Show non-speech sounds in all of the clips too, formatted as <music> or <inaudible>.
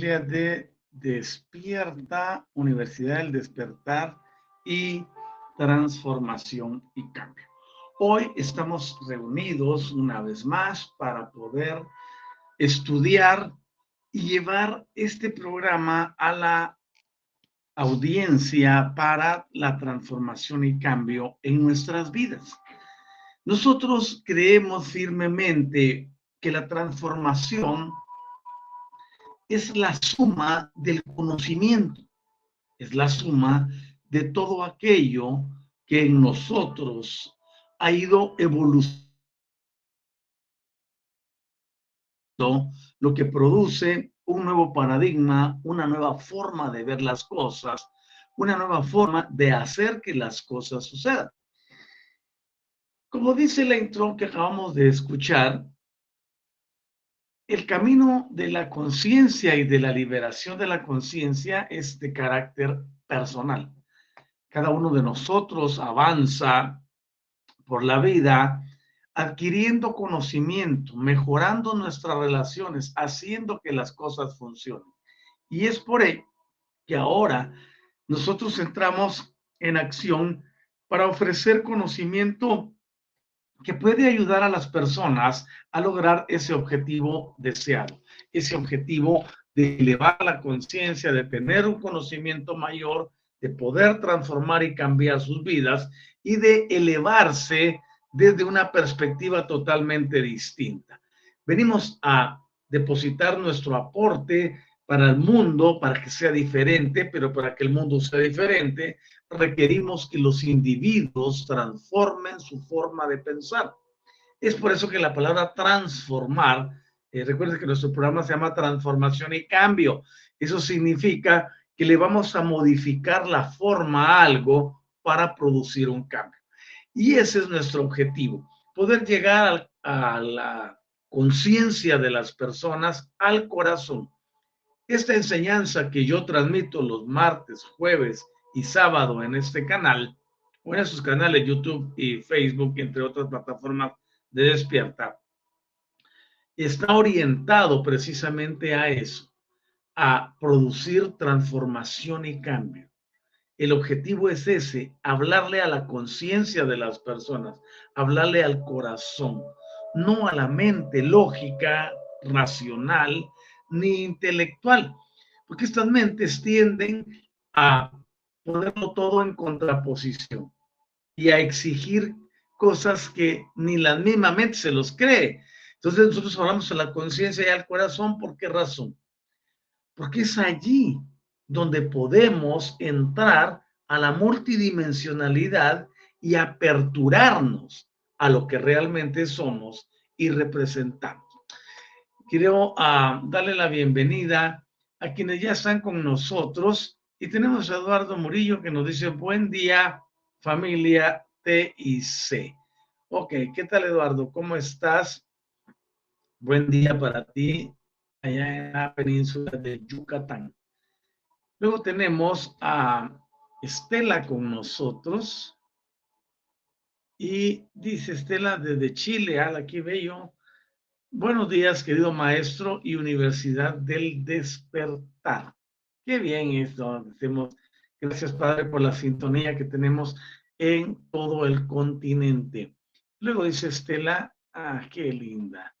De Despierta, Universidad del Despertar y Transformación y Cambio. Hoy estamos reunidos una vez más para poder estudiar y llevar este programa a la audiencia para la transformación y cambio en nuestras vidas. Nosotros creemos firmemente que la transformación es la suma del conocimiento, es la suma de todo aquello que en nosotros ha ido evolucionando, lo que produce un nuevo paradigma, una nueva forma de ver las cosas, una nueva forma de hacer que las cosas sucedan. Como dice la intro que acabamos de escuchar, el camino de la conciencia y de la liberación de la conciencia es de carácter personal. Cada uno de nosotros avanza por la vida adquiriendo conocimiento, mejorando nuestras relaciones, haciendo que las cosas funcionen. Y es por ello que ahora nosotros entramos en acción para ofrecer conocimiento que puede ayudar a las personas a lograr ese objetivo deseado, ese objetivo de elevar la conciencia, de tener un conocimiento mayor, de poder transformar y cambiar sus vidas y de elevarse desde una perspectiva totalmente distinta. Venimos a depositar nuestro aporte para el mundo, para que sea diferente, pero para que el mundo sea diferente, requerimos que los individuos transformen su forma de pensar. Es por eso que la palabra transformar, eh, recuerden que nuestro programa se llama transformación y cambio. Eso significa que le vamos a modificar la forma a algo para producir un cambio. Y ese es nuestro objetivo, poder llegar a la conciencia de las personas, al corazón esta enseñanza que yo transmito los martes, jueves y sábado en este canal, o en esos canales YouTube y Facebook, entre otras plataformas de despierta, está orientado precisamente a eso, a producir transformación y cambio. El objetivo es ese, hablarle a la conciencia de las personas, hablarle al corazón, no a la mente lógica, racional, ni intelectual, porque estas mentes tienden a ponerlo todo en contraposición y a exigir cosas que ni la misma mente se los cree. Entonces nosotros hablamos a la conciencia y al corazón, ¿por qué razón? porque es allí donde podemos entrar a la multidimensionalidad y aperturarnos a lo que realmente somos y representamos. Quiero uh, darle la bienvenida a quienes ya están con nosotros y tenemos a Eduardo Murillo que nos dice buen día familia T y C. Ok, ¿qué tal Eduardo? ¿Cómo estás? Buen día para ti allá en la península de Yucatán. Luego tenemos a Estela con nosotros. Y dice Estela desde Chile, al aquí bello. Buenos días, querido maestro y Universidad del Despertar. Qué bien esto. Decimos, gracias, Padre, por la sintonía que tenemos en todo el continente. Luego dice Estela, ah, qué linda.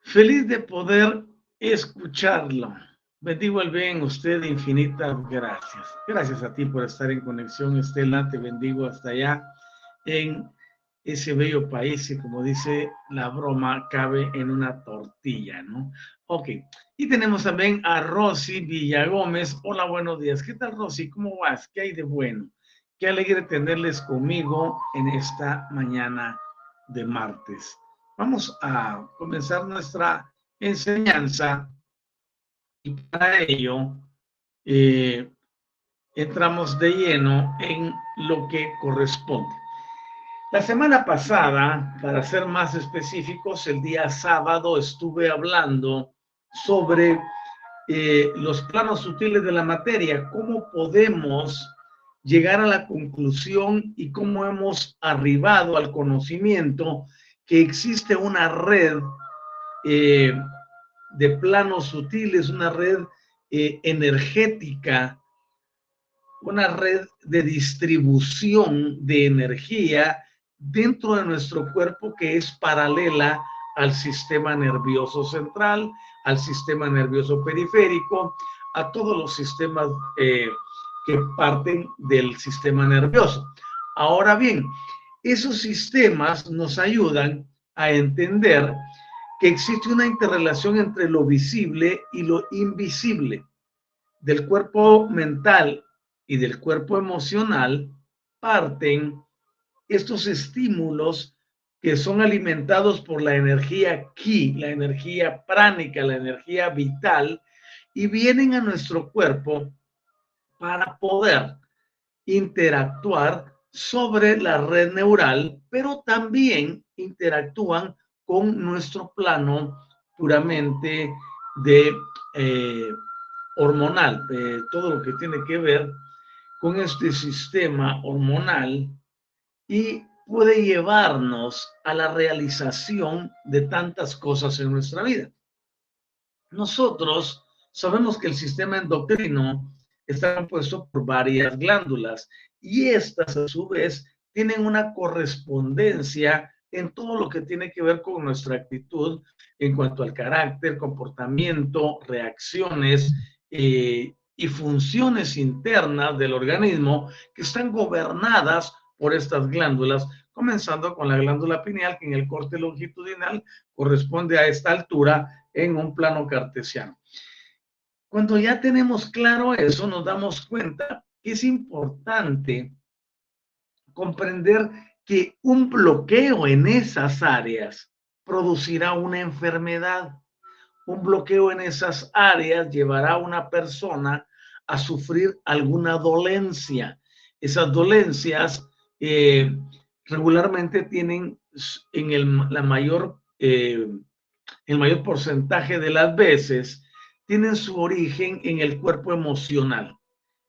Feliz de poder escucharlo. Bendigo el bien usted, infinitas gracias. Gracias a ti por estar en conexión, Estela. Te bendigo hasta allá en ese bello país y como dice la broma, cabe en una tortilla, ¿no? Ok. Y tenemos también a Rosy Villagómez. Hola, buenos días. ¿Qué tal, Rosy? ¿Cómo vas? ¿Qué hay de bueno? Qué alegre tenerles conmigo en esta mañana de martes. Vamos a comenzar nuestra enseñanza y para ello eh, entramos de lleno en lo que corresponde. La semana pasada, para ser más específicos, el día sábado estuve hablando sobre eh, los planos sutiles de la materia, cómo podemos llegar a la conclusión y cómo hemos arribado al conocimiento que existe una red eh, de planos sutiles, una red eh, energética, una red de distribución de energía dentro de nuestro cuerpo que es paralela al sistema nervioso central, al sistema nervioso periférico, a todos los sistemas eh, que parten del sistema nervioso. Ahora bien, esos sistemas nos ayudan a entender que existe una interrelación entre lo visible y lo invisible. Del cuerpo mental y del cuerpo emocional parten estos estímulos que son alimentados por la energía ki, la energía pránica, la energía vital, y vienen a nuestro cuerpo para poder interactuar sobre la red neural, pero también interactúan con nuestro plano puramente eh, hormonal, todo lo que tiene que ver con este sistema hormonal y puede llevarnos a la realización de tantas cosas en nuestra vida. Nosotros sabemos que el sistema endocrino está compuesto por varias glándulas y estas a su vez tienen una correspondencia en todo lo que tiene que ver con nuestra actitud en cuanto al carácter, comportamiento, reacciones eh, y funciones internas del organismo que están gobernadas por estas glándulas, comenzando con la glándula pineal, que en el corte longitudinal corresponde a esta altura en un plano cartesiano. Cuando ya tenemos claro eso, nos damos cuenta que es importante comprender que un bloqueo en esas áreas producirá una enfermedad. Un bloqueo en esas áreas llevará a una persona a sufrir alguna dolencia. Esas dolencias eh, regularmente tienen en el, la mayor, eh, el mayor porcentaje de las veces tienen su origen en el cuerpo emocional.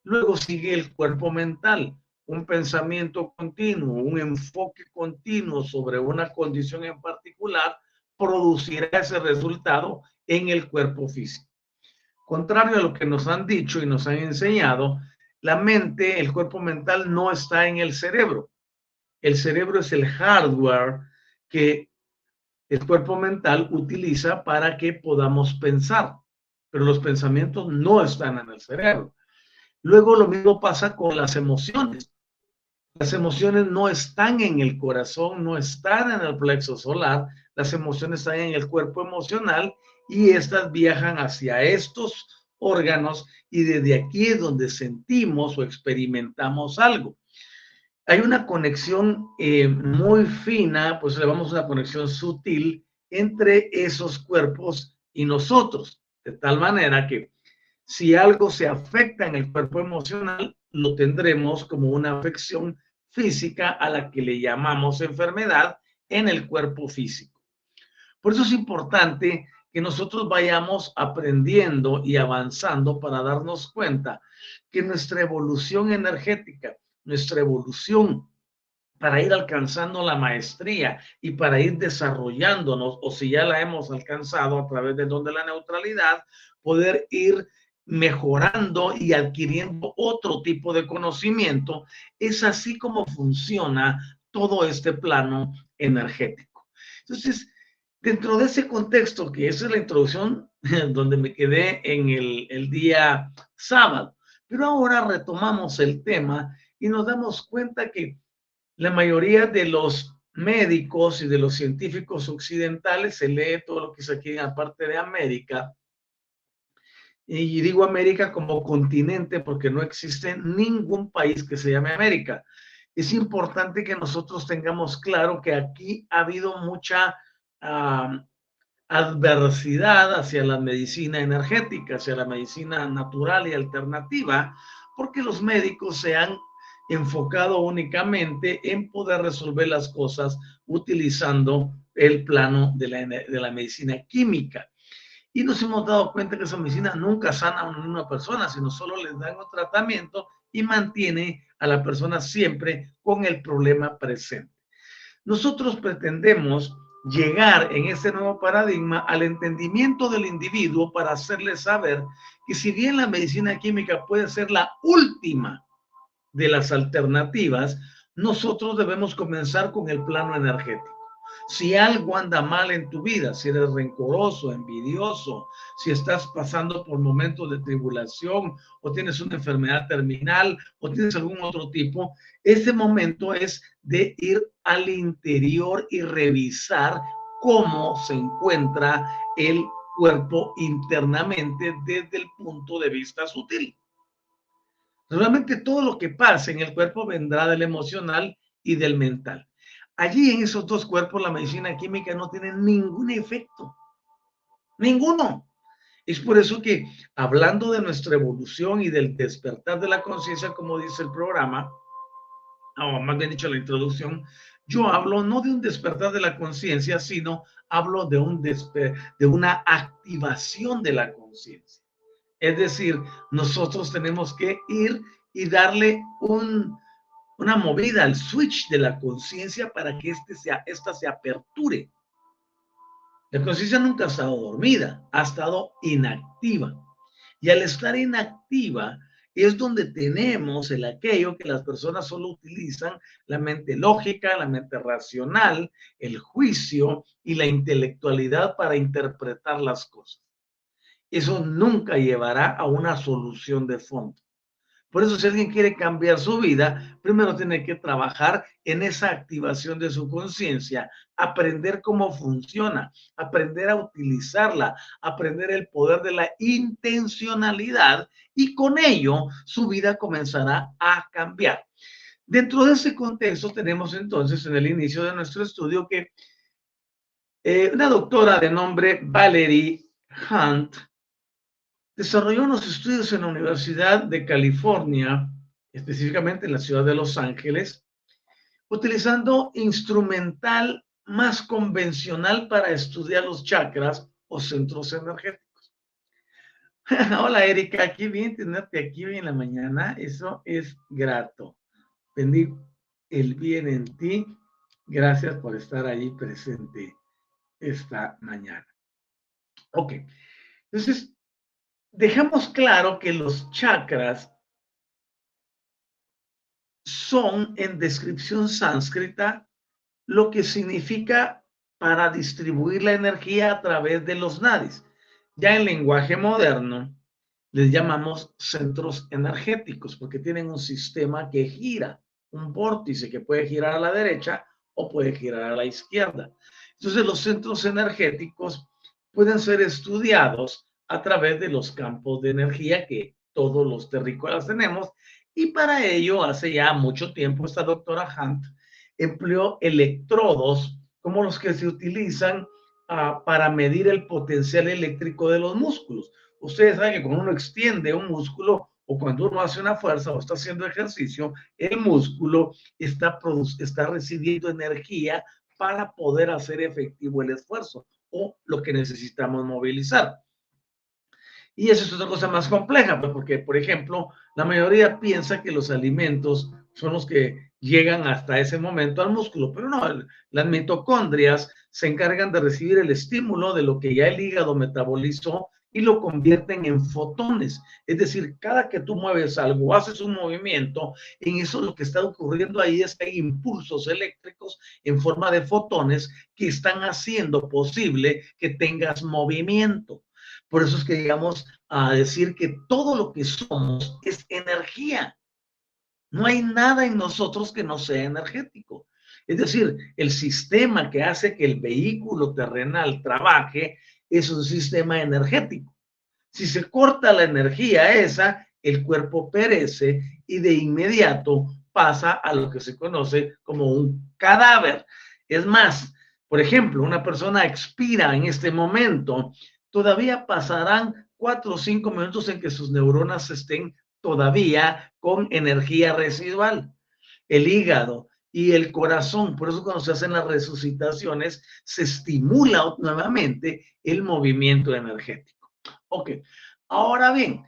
Luego sigue el cuerpo mental, un pensamiento continuo, un enfoque continuo sobre una condición en particular producirá ese resultado en el cuerpo físico. Contrario a lo que nos han dicho y nos han enseñado, la mente, el cuerpo mental no está en el cerebro. El cerebro es el hardware que el cuerpo mental utiliza para que podamos pensar pero los pensamientos no están en el cerebro. Luego lo mismo pasa con las emociones. Las emociones no están en el corazón, no están en el plexo solar, las emociones están en el cuerpo emocional y estas viajan hacia estos órganos y desde aquí es donde sentimos o experimentamos algo. Hay una conexión eh, muy fina, pues le vamos una conexión sutil entre esos cuerpos y nosotros, de tal manera que si algo se afecta en el cuerpo emocional, lo tendremos como una afección física a la que le llamamos enfermedad en el cuerpo físico. Por eso es importante que nosotros vayamos aprendiendo y avanzando para darnos cuenta que nuestra evolución energética, nuestra evolución para ir alcanzando la maestría y para ir desarrollándonos, o si ya la hemos alcanzado a través de donde la neutralidad, poder ir mejorando y adquiriendo otro tipo de conocimiento, es así como funciona todo este plano energético. Entonces, Dentro de ese contexto, que esa es la introducción <laughs> donde me quedé en el, el día sábado, pero ahora retomamos el tema y nos damos cuenta que la mayoría de los médicos y de los científicos occidentales se lee todo lo que es aquí en la parte de América. Y digo América como continente porque no existe ningún país que se llame América. Es importante que nosotros tengamos claro que aquí ha habido mucha adversidad hacia la medicina energética, hacia la medicina natural y alternativa, porque los médicos se han enfocado únicamente en poder resolver las cosas utilizando el plano de la, de la medicina química. Y nos hemos dado cuenta que esa medicina nunca sana a una persona, sino solo les dan un tratamiento y mantiene a la persona siempre con el problema presente. Nosotros pretendemos llegar en ese nuevo paradigma al entendimiento del individuo para hacerle saber que si bien la medicina química puede ser la última de las alternativas, nosotros debemos comenzar con el plano energético. Si algo anda mal en tu vida, si eres rencoroso, envidioso, si estás pasando por momentos de tribulación o tienes una enfermedad terminal o tienes algún otro tipo, ese momento es de ir al interior y revisar cómo se encuentra el cuerpo internamente desde el punto de vista sutil. Realmente todo lo que pasa en el cuerpo vendrá del emocional y del mental. Allí en esos dos cuerpos la medicina química no tiene ningún efecto. Ninguno. Es por eso que hablando de nuestra evolución y del despertar de la conciencia, como dice el programa, o más bien dicho la introducción, yo hablo no de un despertar de la conciencia, sino hablo de, un de una activación de la conciencia. Es decir, nosotros tenemos que ir y darle un, una movida al switch de la conciencia para que este sea, esta se aperture. La conciencia nunca ha estado dormida, ha estado inactiva. Y al estar inactiva es donde tenemos el aquello que las personas solo utilizan, la mente lógica, la mente racional, el juicio y la intelectualidad para interpretar las cosas. Eso nunca llevará a una solución de fondo. Por eso si alguien quiere cambiar su vida, primero tiene que trabajar en esa activación de su conciencia, aprender cómo funciona, aprender a utilizarla, aprender el poder de la intencionalidad y con ello su vida comenzará a cambiar. Dentro de ese contexto tenemos entonces en el inicio de nuestro estudio que eh, una doctora de nombre Valerie Hunt desarrolló unos estudios en la Universidad de California, específicamente en la ciudad de Los Ángeles, utilizando instrumental más convencional para estudiar los chakras o centros energéticos. <laughs> Hola Erika, aquí bien tenerte aquí hoy en la mañana, eso es grato. Bendigo el bien en ti. Gracias por estar ahí presente esta mañana. Ok, entonces dejamos claro que los chakras son en descripción sánscrita lo que significa para distribuir la energía a través de los nadis. Ya en lenguaje moderno les llamamos centros energéticos porque tienen un sistema que gira, un vórtice que puede girar a la derecha o puede girar a la izquierda. Entonces los centros energéticos pueden ser estudiados a través de los campos de energía que todos los terrícolas tenemos. Y para ello, hace ya mucho tiempo, esta doctora Hunt empleó electrodos como los que se utilizan uh, para medir el potencial eléctrico de los músculos. Ustedes saben que cuando uno extiende un músculo o cuando uno hace una fuerza o está haciendo ejercicio, el músculo está, está recibiendo energía para poder hacer efectivo el esfuerzo o lo que necesitamos movilizar. Y eso es otra cosa más compleja, pues, porque, por ejemplo, la mayoría piensa que los alimentos son los que llegan hasta ese momento al músculo, pero no, las mitocondrias se encargan de recibir el estímulo de lo que ya el hígado metabolizó y lo convierten en fotones. Es decir, cada que tú mueves algo, haces un movimiento, en eso lo que está ocurriendo ahí es que hay impulsos eléctricos en forma de fotones que están haciendo posible que tengas movimiento. Por eso es que llegamos a decir que todo lo que somos es energía. No hay nada en nosotros que no sea energético. Es decir, el sistema que hace que el vehículo terrenal trabaje es un sistema energético. Si se corta la energía esa, el cuerpo perece y de inmediato pasa a lo que se conoce como un cadáver. Es más, por ejemplo, una persona expira en este momento, todavía pasarán cuatro o cinco minutos en que sus neuronas estén todavía con energía residual. El hígado y el corazón, por eso cuando se hacen las resucitaciones, se estimula nuevamente el movimiento energético. Ok, ahora bien,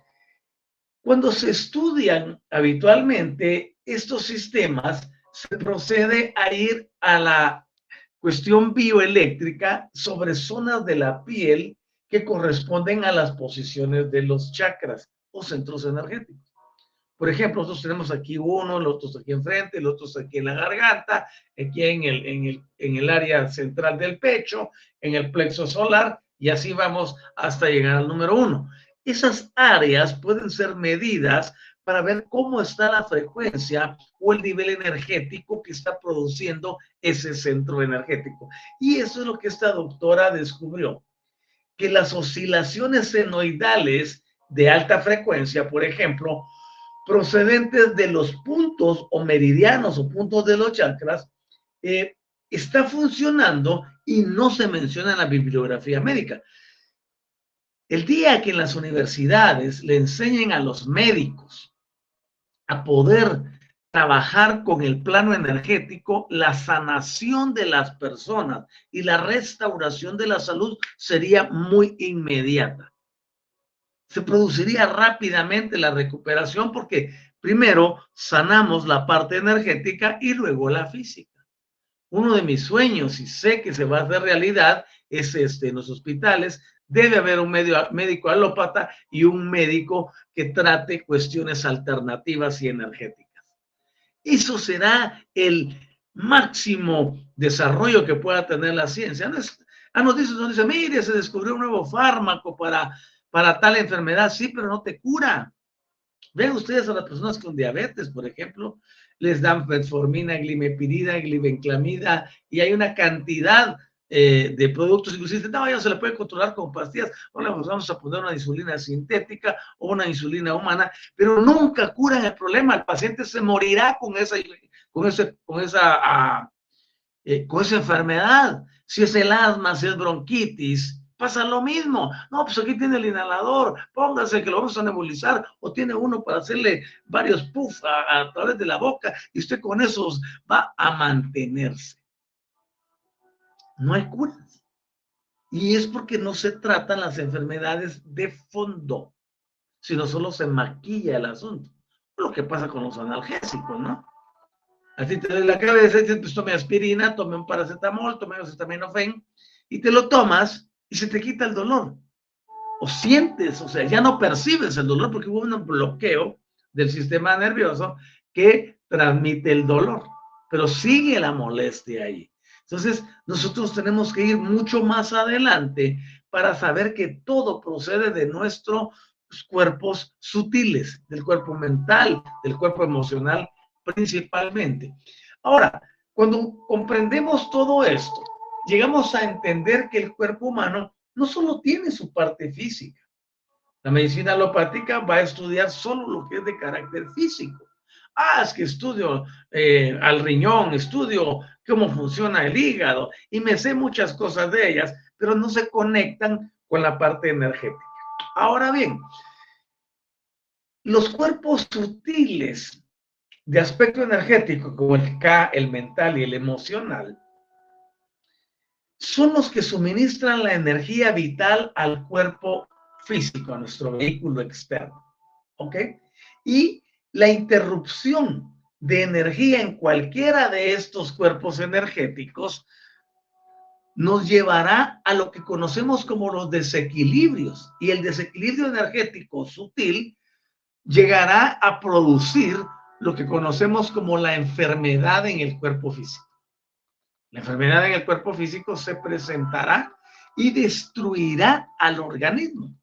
cuando se estudian habitualmente estos sistemas, se procede a ir a la cuestión bioeléctrica sobre zonas de la piel que corresponden a las posiciones de los chakras o centros energéticos. Por ejemplo, nosotros tenemos aquí uno, los otros aquí enfrente, los otros aquí en la garganta, aquí en el, en, el, en el área central del pecho, en el plexo solar, y así vamos hasta llegar al número uno. Esas áreas pueden ser medidas para ver cómo está la frecuencia o el nivel energético que está produciendo ese centro energético. Y eso es lo que esta doctora descubrió, que las oscilaciones senoidales de alta frecuencia, por ejemplo, procedentes de los puntos o meridianos o puntos de los chakras, eh, está funcionando y no se menciona en la bibliografía médica. El día que en las universidades le enseñen a los médicos a poder trabajar con el plano energético, la sanación de las personas y la restauración de la salud sería muy inmediata se produciría rápidamente la recuperación porque primero sanamos la parte energética y luego la física. Uno de mis sueños, y sé que se va a hacer realidad, es este, en los hospitales debe haber un médico alópata y un médico que trate cuestiones alternativas y energéticas. Eso será el máximo desarrollo que pueda tener la ciencia. Ah, nos dice, nos dice, mire, se descubrió un nuevo fármaco para para tal enfermedad, sí, pero no te cura. Ven ustedes a las personas con diabetes, por ejemplo, les dan metformina, glimepirida, glibenclamida, y hay una cantidad eh, de productos, inclusive, no, ya se le puede controlar con pastillas, o le vamos a poner una insulina sintética o una insulina humana, pero nunca curan el problema, el paciente se morirá con esa, con ese, con esa, ah, eh, con esa enfermedad. Si es el asma, si es bronquitis, pasa lo mismo. No, pues aquí tiene el inhalador, póngase que lo vamos a nebulizar, o tiene uno para hacerle varios puffs a, través de la boca, y usted con esos va a mantenerse. No hay curas. Y es porque no se tratan las enfermedades de fondo, sino solo se maquilla el asunto. Lo que pasa con los analgésicos, ¿no? Así te doy la cabeza, pues tome aspirina, tome un paracetamol, tome acetaminofén, y te lo tomas y se te quita el dolor. O sientes, o sea, ya no percibes el dolor porque hubo un bloqueo del sistema nervioso que transmite el dolor, pero sigue la molestia ahí. Entonces, nosotros tenemos que ir mucho más adelante para saber que todo procede de nuestros cuerpos sutiles, del cuerpo mental, del cuerpo emocional principalmente. Ahora, cuando comprendemos todo esto, llegamos a entender que el cuerpo humano no solo tiene su parte física. La medicina alopática va a estudiar solo lo que es de carácter físico. Ah, es que estudio eh, al riñón, estudio cómo funciona el hígado y me sé muchas cosas de ellas, pero no se conectan con la parte energética. Ahora bien, los cuerpos sutiles de aspecto energético, como el K, el mental y el emocional, son los que suministran la energía vital al cuerpo físico, a nuestro vehículo externo. ¿Ok? Y la interrupción de energía en cualquiera de estos cuerpos energéticos nos llevará a lo que conocemos como los desequilibrios. Y el desequilibrio energético sutil llegará a producir lo que conocemos como la enfermedad en el cuerpo físico. La enfermedad en el cuerpo físico se presentará y destruirá al organismo.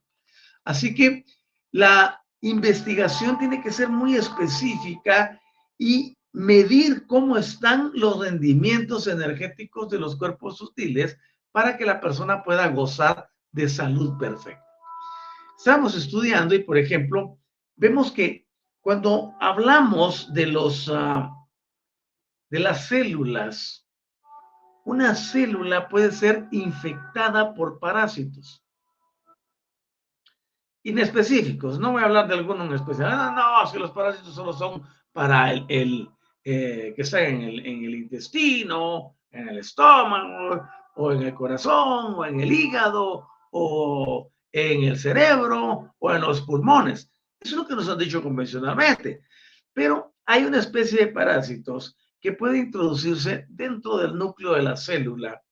Así que la investigación tiene que ser muy específica y medir cómo están los rendimientos energéticos de los cuerpos sutiles para que la persona pueda gozar de salud perfecta. Estamos estudiando y, por ejemplo, vemos que cuando hablamos de los uh, de las células, una célula puede ser infectada por parásitos inespecíficos. No voy a hablar de alguno en especial. No, no, es que los parásitos solo son para el, el eh, que está en el, en el intestino, en el estómago, o en el corazón, o en el hígado, o en el cerebro, o en los pulmones. Eso es lo que nos han dicho convencionalmente. Pero hay una especie de parásitos que puede introducirse dentro del núcleo de la célula,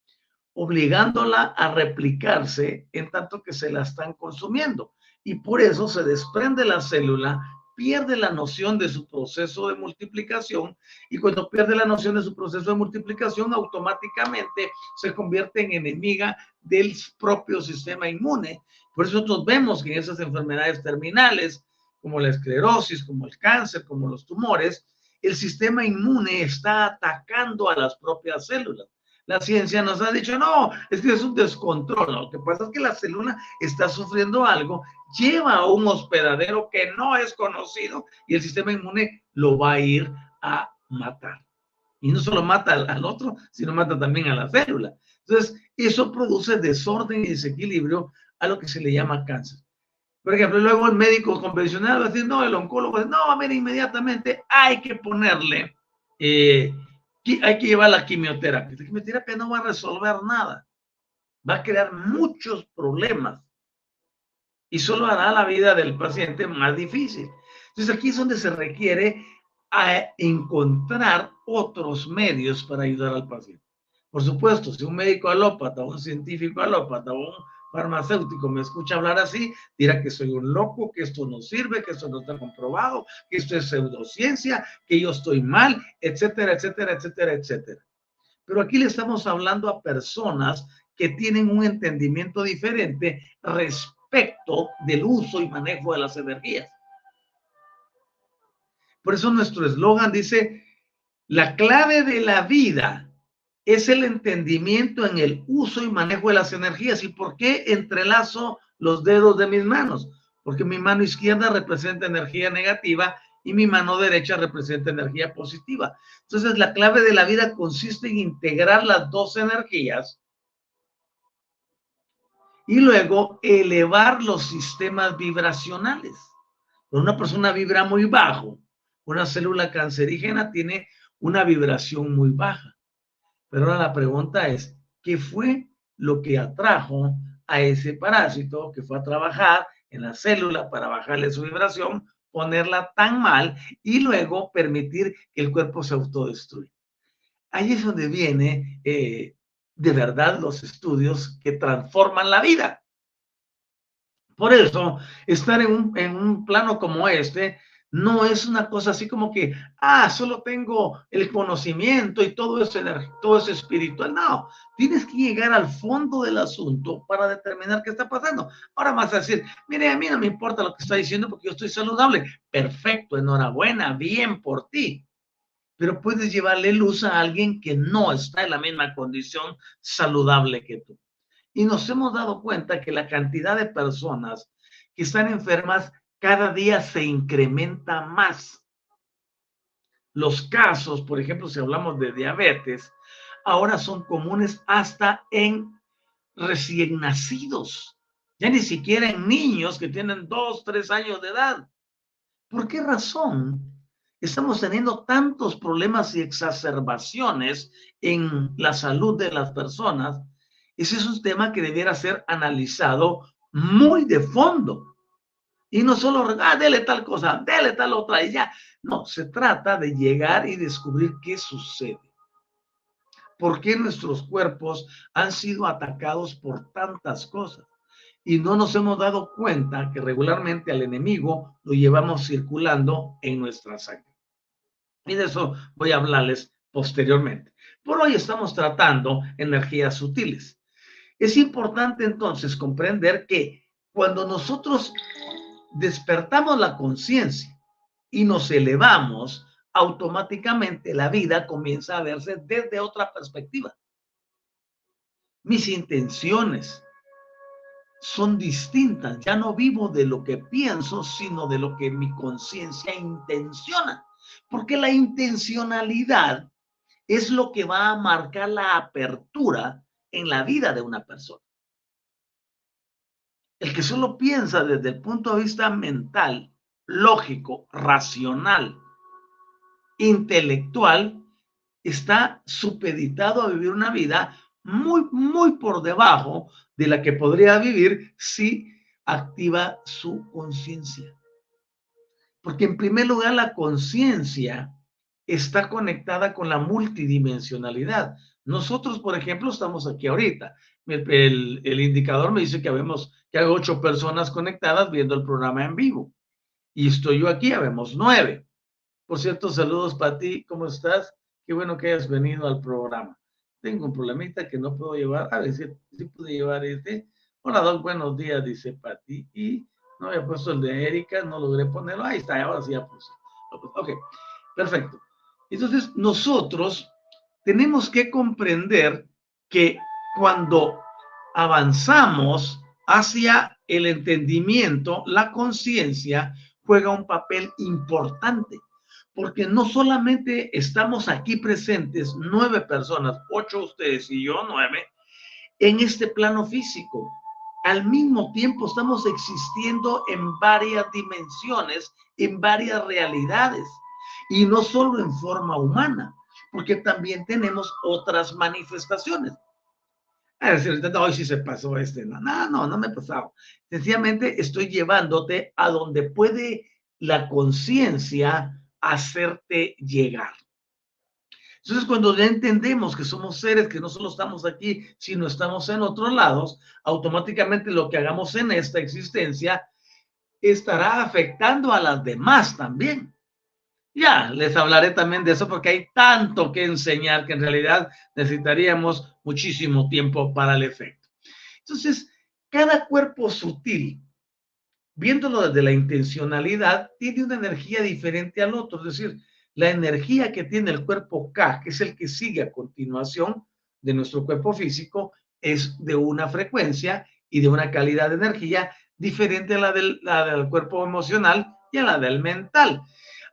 obligándola a replicarse en tanto que se la están consumiendo. Y por eso se desprende la célula, pierde la noción de su proceso de multiplicación y cuando pierde la noción de su proceso de multiplicación, automáticamente se convierte en enemiga del propio sistema inmune. Por eso nosotros vemos que en esas enfermedades terminales, como la esclerosis, como el cáncer, como los tumores, el sistema inmune está atacando a las propias células. La ciencia nos ha dicho, no, es que es un descontrol. Lo que pasa es que la célula está sufriendo algo, lleva a un hospedadero que no es conocido y el sistema inmune lo va a ir a matar. Y no solo mata al, otro, sino mata también a la célula. Entonces, eso produce desorden y desequilibrio a lo que se le llama cáncer. Por ejemplo, luego el médico convencional va a decir, no, el oncólogo va a no, mira, inmediatamente hay que ponerle, eh, hay que llevar la quimioterapia. La quimioterapia no va a resolver nada, va a crear muchos problemas y solo hará la vida del paciente más difícil. Entonces aquí es donde se requiere a encontrar otros medios para ayudar al paciente. Por supuesto, si un médico alópata, un científico alópata, un farmacéutico me escucha hablar así, dirá que soy un loco, que esto no sirve, que esto no está comprobado, que esto es pseudociencia, que yo estoy mal, etcétera, etcétera, etcétera, etcétera. Pero aquí le estamos hablando a personas que tienen un entendimiento diferente respecto del uso y manejo de las energías. Por eso nuestro eslogan dice, la clave de la vida es el entendimiento en el uso y manejo de las energías. ¿Y por qué entrelazo los dedos de mis manos? Porque mi mano izquierda representa energía negativa y mi mano derecha representa energía positiva. Entonces, la clave de la vida consiste en integrar las dos energías y luego elevar los sistemas vibracionales. Cuando una persona vibra muy bajo, una célula cancerígena tiene una vibración muy baja. Pero ahora la pregunta es, ¿qué fue lo que atrajo a ese parásito que fue a trabajar en la célula para bajarle su vibración, ponerla tan mal y luego permitir que el cuerpo se autodestruya? Ahí es donde viene eh, de verdad los estudios que transforman la vida. Por eso, estar en un, en un plano como este no es una cosa así como que, ah, solo tengo el conocimiento y todo es, todo es espiritual. No, tienes que llegar al fondo del asunto para determinar qué está pasando. Ahora vas a decir, mire, a mí no me importa lo que está diciendo porque yo estoy saludable. Perfecto, enhorabuena, bien por ti. Pero puedes llevarle luz a alguien que no está en la misma condición saludable que tú. Y nos hemos dado cuenta que la cantidad de personas que están enfermas cada día se incrementa más. Los casos, por ejemplo, si hablamos de diabetes, ahora son comunes hasta en recién nacidos, ya ni siquiera en niños que tienen dos, tres años de edad. ¿Por qué razón estamos teniendo tantos problemas y exacerbaciones en la salud de las personas? Ese es un tema que debiera ser analizado muy de fondo. Y no solo, ah, dele tal cosa, dele tal otra y ya. No, se trata de llegar y descubrir qué sucede. ¿Por qué nuestros cuerpos han sido atacados por tantas cosas? Y no nos hemos dado cuenta que regularmente al enemigo lo llevamos circulando en nuestra sangre. Y de eso voy a hablarles posteriormente. Por hoy estamos tratando energías sutiles. Es importante entonces comprender que cuando nosotros despertamos la conciencia y nos elevamos, automáticamente la vida comienza a verse desde otra perspectiva. Mis intenciones son distintas. Ya no vivo de lo que pienso, sino de lo que mi conciencia intenciona. Porque la intencionalidad es lo que va a marcar la apertura en la vida de una persona. El que solo piensa desde el punto de vista mental, lógico, racional, intelectual está supeditado a vivir una vida muy, muy por debajo de la que podría vivir si activa su conciencia. Porque en primer lugar, la conciencia está conectada con la multidimensionalidad. Nosotros, por ejemplo, estamos aquí ahorita. El, indicador me dice que habemos, que hay ocho personas conectadas viendo el programa en vivo. Y estoy yo aquí, habemos nueve. Por cierto, saludos para ti, ¿cómo estás? Qué bueno que hayas venido al programa. Tengo un problemita que no puedo llevar. A ver si, si pude llevar este. Hola, Doc, buenos días, dice Pati. Y no había puesto el de Erika, no logré ponerlo. Ahí está, ahora sí ya puse. Ok, perfecto. Entonces, nosotros tenemos que comprender que cuando avanzamos hacia el entendimiento, la conciencia juega un papel importante porque no solamente estamos aquí presentes, nueve personas, ocho ustedes y yo, nueve, en este plano físico. Al mismo tiempo estamos existiendo en varias dimensiones, en varias realidades, y no solo en forma humana, porque también tenemos otras manifestaciones. A decir, no, hoy se pasó este. No, no, no, no me he pasado. Sencillamente estoy llevándote a donde puede la conciencia hacerte llegar. Entonces, cuando ya entendemos que somos seres que no solo estamos aquí, sino estamos en otros lados, automáticamente lo que hagamos en esta existencia estará afectando a las demás también. Ya, les hablaré también de eso porque hay tanto que enseñar que en realidad necesitaríamos muchísimo tiempo para el efecto. Entonces, cada cuerpo sutil viéndolo desde la intencionalidad, tiene una energía diferente al otro. Es decir, la energía que tiene el cuerpo K, que es el que sigue a continuación de nuestro cuerpo físico, es de una frecuencia y de una calidad de energía diferente a la del, del cuerpo emocional y a la del mental.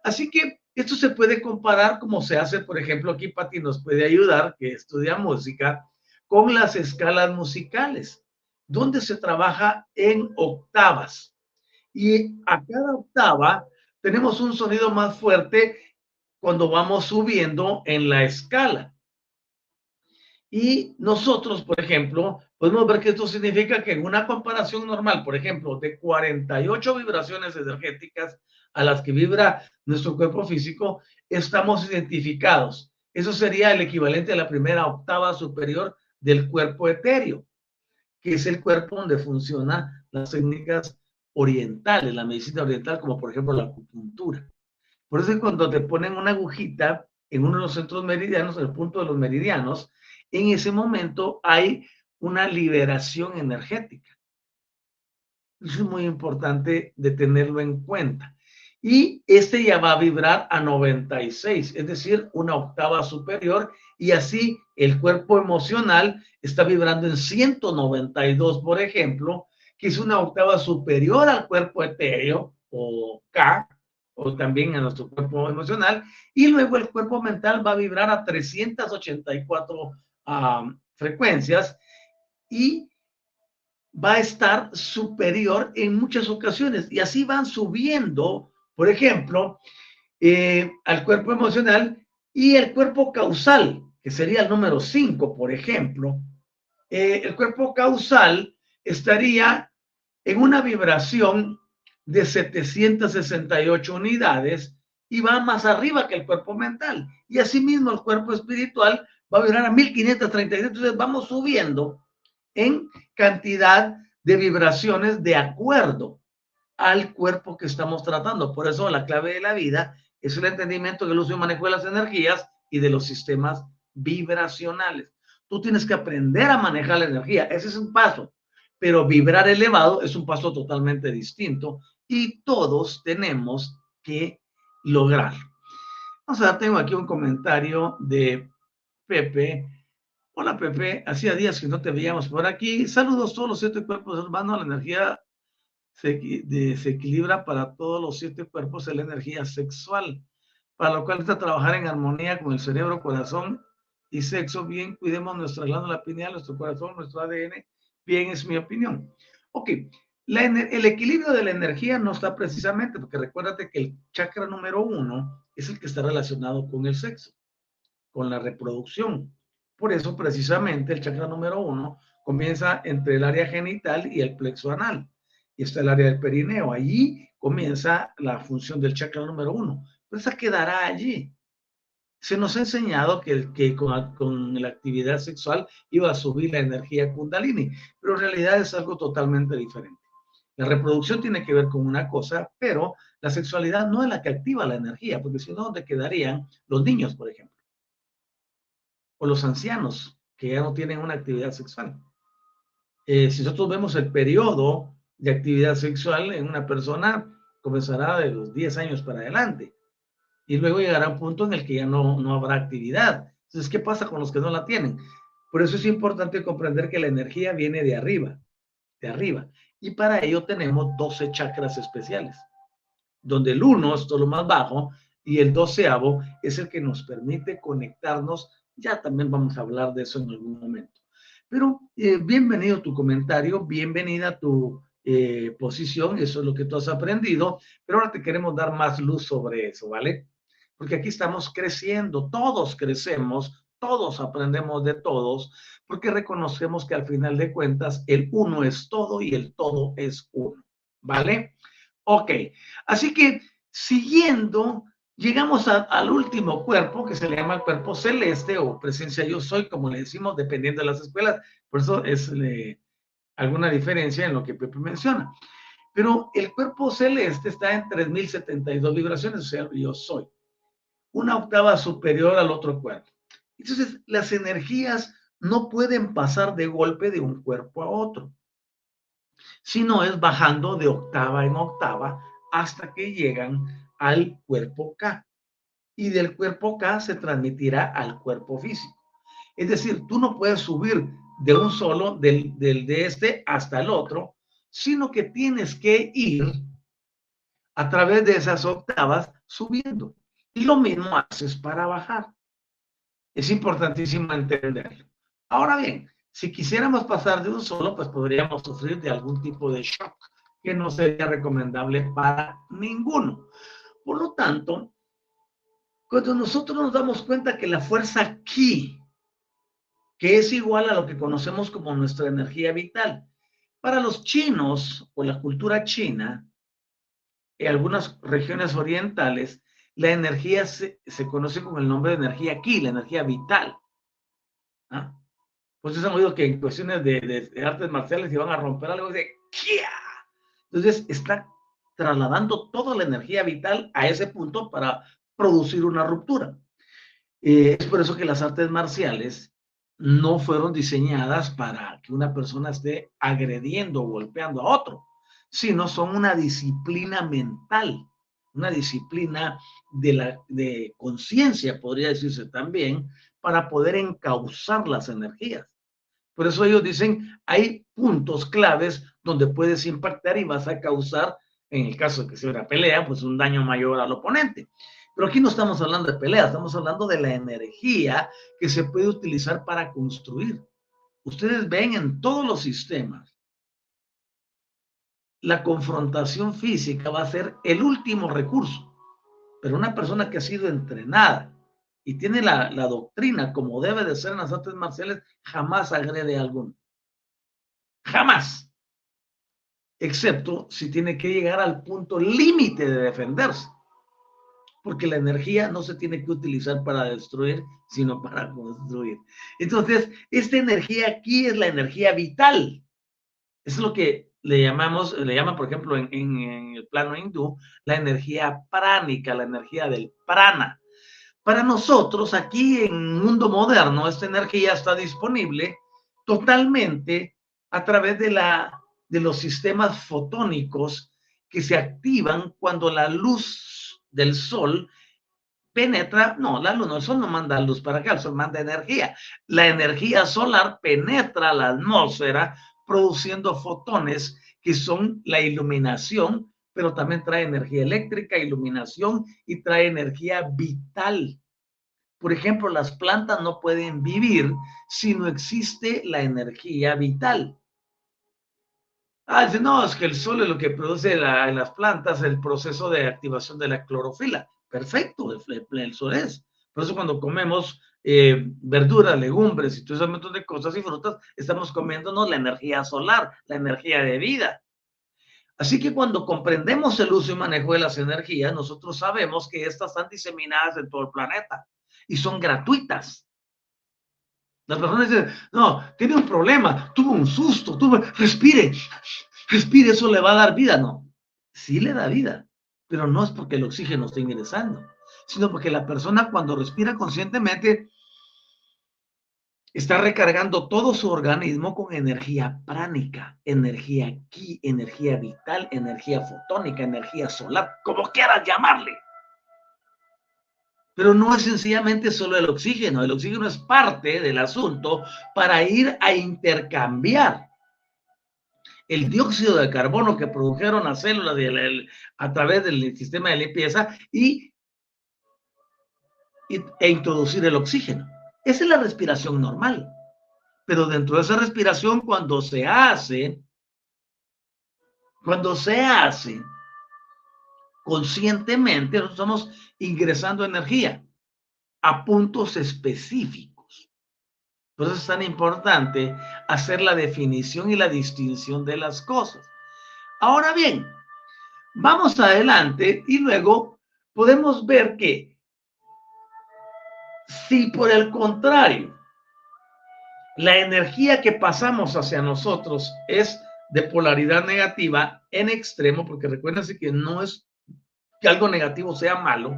Así que esto se puede comparar como se hace, por ejemplo, aquí Pati nos puede ayudar, que estudia música, con las escalas musicales, donde se trabaja en octavas y a cada octava tenemos un sonido más fuerte cuando vamos subiendo en la escala. Y nosotros, por ejemplo, podemos ver que esto significa que en una comparación normal, por ejemplo, de 48 vibraciones energéticas a las que vibra nuestro cuerpo físico, estamos identificados. Eso sería el equivalente a la primera octava superior del cuerpo etéreo, que es el cuerpo donde funcionan las técnicas orientales, la medicina oriental, como por ejemplo la acupuntura. Por eso cuando te ponen una agujita en uno de los centros meridianos, en el punto de los meridianos, en ese momento hay una liberación energética. Eso es muy importante de tenerlo en cuenta. Y este ya va a vibrar a 96, es decir, una octava superior y así el cuerpo emocional está vibrando en 192, por ejemplo, que es una octava superior al cuerpo etéreo o K, o también a nuestro cuerpo emocional, y luego el cuerpo mental va a vibrar a 384 frecuencias y va a estar superior en muchas ocasiones, y así van subiendo por ejemplo, eh, al cuerpo emocional y el cuerpo causal, que sería el número 5, por ejemplo. Eh, el cuerpo causal estaría en una vibración de 768 unidades y va más arriba que el cuerpo mental. Y asimismo el cuerpo espiritual va a vibrar a 1533. Entonces vamos subiendo en cantidad de vibraciones de acuerdo al cuerpo que estamos tratando. Por eso la clave de la vida es el entendimiento del uso y manejo de las energías y de los sistemas vibracionales. Tú tienes que aprender a manejar la energía, ese es un paso, pero vibrar elevado es un paso totalmente distinto y todos tenemos que lograrlo. Vamos a tengo aquí un comentario de Pepe. Hola Pepe, hacía días que no te veíamos por aquí. Saludos a todos los siete cuerpos hermanos, la energía se, equilibra para todos los siete cuerpos de la energía sexual, para lo cual está trabajar en armonía con el cerebro, corazón y sexo. Bien, cuidemos nuestra glándula pineal, nuestro corazón, nuestro ADN. Bien, es mi opinión. Ok, el equilibrio de la energía no está precisamente, porque recuérdate que el chakra número uno es el que está relacionado con el sexo, con la reproducción. Por eso, precisamente, el chakra número uno comienza entre el área genital y el plexo anal y está el área del perineo. Allí comienza la función del chakra número uno, pero esa quedará allí. Se nos ha enseñado que, que con, con, la actividad sexual iba a subir la energía kundalini, pero en realidad es algo totalmente diferente. La reproducción tiene que ver con una cosa, pero la sexualidad no es la que activa la energía, porque si no, ¿dónde quedarían los niños, por ejemplo? O los ancianos, que ya no tienen una actividad sexual. Eh, si nosotros vemos el periodo de actividad sexual en una persona comenzará de los 10 años para adelante y luego llegará un punto en el que ya no, no habrá actividad. Entonces, ¿qué pasa con los que no la tienen? Por eso es importante comprender que la energía viene de arriba, de arriba. Y para ello tenemos 12 chakras especiales, donde el 1 es todo lo más bajo y el doceavo es el que nos permite conectarnos. Ya también vamos a hablar de eso en algún momento. Pero eh, bienvenido tu comentario, bienvenida tu, eh, posición, eso es lo que tú has aprendido, pero ahora te queremos dar más luz sobre eso, ¿vale? Porque aquí estamos creciendo, todos crecemos, todos aprendemos de todos, porque reconocemos que al final de cuentas el uno es todo y el todo es uno, ¿vale? Ok, así que siguiendo, llegamos al último cuerpo que se le llama cuerpo celeste o presencia yo soy, como le decimos, dependiendo de las escuelas, por eso es... Eh, alguna diferencia en lo que Pepe menciona. Pero el cuerpo celeste está en 3072 vibraciones, o sea, yo soy una octava superior al otro cuerpo. Entonces, las energías no pueden pasar de golpe de un cuerpo a otro, sino es bajando de octava en octava hasta que llegan al cuerpo K. Y del cuerpo K se transmitirá al cuerpo físico. Es decir, tú no puedes subir de un solo, del, de este hasta el otro, sino que tienes que ir a través de esas octavas subiendo. Y lo mismo haces para bajar. Es importantísimo entenderlo. Ahora bien, si quisiéramos pasar de un solo, pues podríamos sufrir de algún tipo de shock que no sería recomendable para ninguno. Por lo tanto, cuando nosotros nos damos cuenta que la fuerza aquí que es igual a lo que conocemos como nuestra energía vital. Para los chinos o la cultura china, en algunas regiones orientales, la energía se, conoce con el nombre de energía ki, la energía vital. ¿Ah? Pues han oído que en cuestiones de, artes marciales se van a romper algo de ¡Kia! Entonces está trasladando toda la energía vital a ese punto para producir una ruptura. Eh, es por eso que las artes marciales no fueron diseñadas para que una persona esté agrediendo o golpeando a otro, sino son una disciplina mental una disciplina de, la, de conciencia, podría decirse también, para poder encauzar las energías. Por eso ellos dicen, hay puntos claves donde puedes impactar y vas a causar, en el caso de que sea una pelea, pues un daño mayor al oponente. Pero aquí no estamos hablando de pelea, estamos hablando de la energía que se puede utilizar para construir. Ustedes ven en todos los sistemas, la confrontación física va a ser el último recurso. Pero una persona que ha sido entrenada y tiene la, doctrina como debe de ser en las artes marciales, jamás agrede a alguno. Jamás. Excepto si tiene que llegar al punto límite de defenderse. Porque la energía no se tiene que utilizar para destruir, sino para construir. Entonces, esta energía aquí es la energía vital. Es lo que le llamamos, le llaman, por ejemplo, en, en, el plano hindú, la energía pránica, la energía del prana. Para nosotros, aquí en el mundo moderno, esta energía está disponible totalmente a través de, la, de los sistemas fotónicos que se activan cuando la luz del sol penetra, no, la luz, no, el sol no manda luz para acá, el sol manda energía. La energía solar penetra la atmósfera produciendo fotones que son la iluminación, pero también trae energía eléctrica, iluminación y trae energía vital. Por ejemplo, las plantas no pueden vivir si no existe la energía vital. Ah, dice, no, es que el sol es lo que produce en las plantas el proceso de activación de la clorofila. Perfecto, el, sol es. Por eso cuando comemos eh, verduras, legumbres y todo ese montón de cosas y frutas, estamos comiéndonos la energía solar, la energía de vida. Así que cuando comprendemos el uso y manejo de las energías, nosotros sabemos que estas están diseminadas en todo el planeta y son gratuitas. Las personas dicen, no, tiene un problema, tuvo un susto, tuvo, respire, respire, eso le va a dar vida. No, sí le da vida, pero no es porque el oxígeno esté ingresando sino porque la persona cuando respira conscientemente está recargando todo su organismo con energía pránica, energía ki, energía vital, energía fotónica, energía solar, como quieras llamarle. Pero no es sencillamente solo el oxígeno, el oxígeno es parte del asunto para ir a intercambiar el dióxido de carbono que produjeron las células a través del sistema de limpieza y e introducir el oxígeno. Esa es la respiración normal. Pero dentro de esa respiración, cuando se hace, cuando se hace conscientemente, estamos ingresando energía a puntos específicos. Por eso es tan importante hacer la definición y la distinción de las cosas. Ahora bien, vamos adelante y luego podemos ver que si por el contrario, la energía que pasamos hacia nosotros es de polaridad negativa en extremo, porque recuérdense que no es que algo negativo sea malo,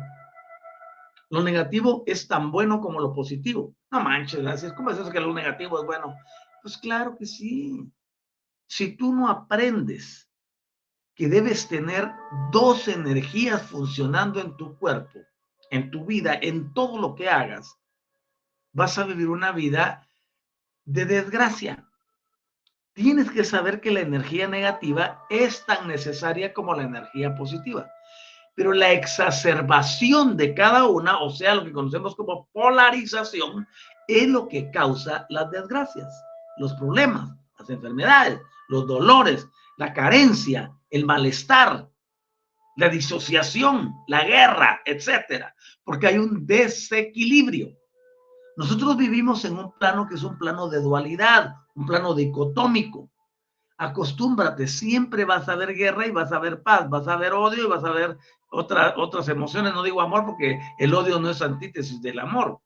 lo negativo es tan bueno como lo positivo. No manches, gracias. ¿Cómo es eso que lo negativo es bueno? Pues claro que sí. Si tú no aprendes que debes tener dos energías funcionando en tu cuerpo, en tu vida, en todo lo que hagas, vas a vivir una vida de desgracia. Tienes que saber que la energía negativa es tan necesaria como la energía positiva. Pero la exacerbación de cada una, o sea, lo que conocemos como polarización, es lo que causa las desgracias, los problemas, las enfermedades, los dolores, la carencia, el malestar, la disociación, la guerra, etcétera, porque hay un desequilibrio. Nosotros vivimos en un plano que es un plano de dualidad, un plano dicotómico. Acostúmbrate, siempre vas a ver guerra y vas a ver paz, vas a ver odio y vas a ver otras emociones. No digo amor porque el odio no es antítesis del amor.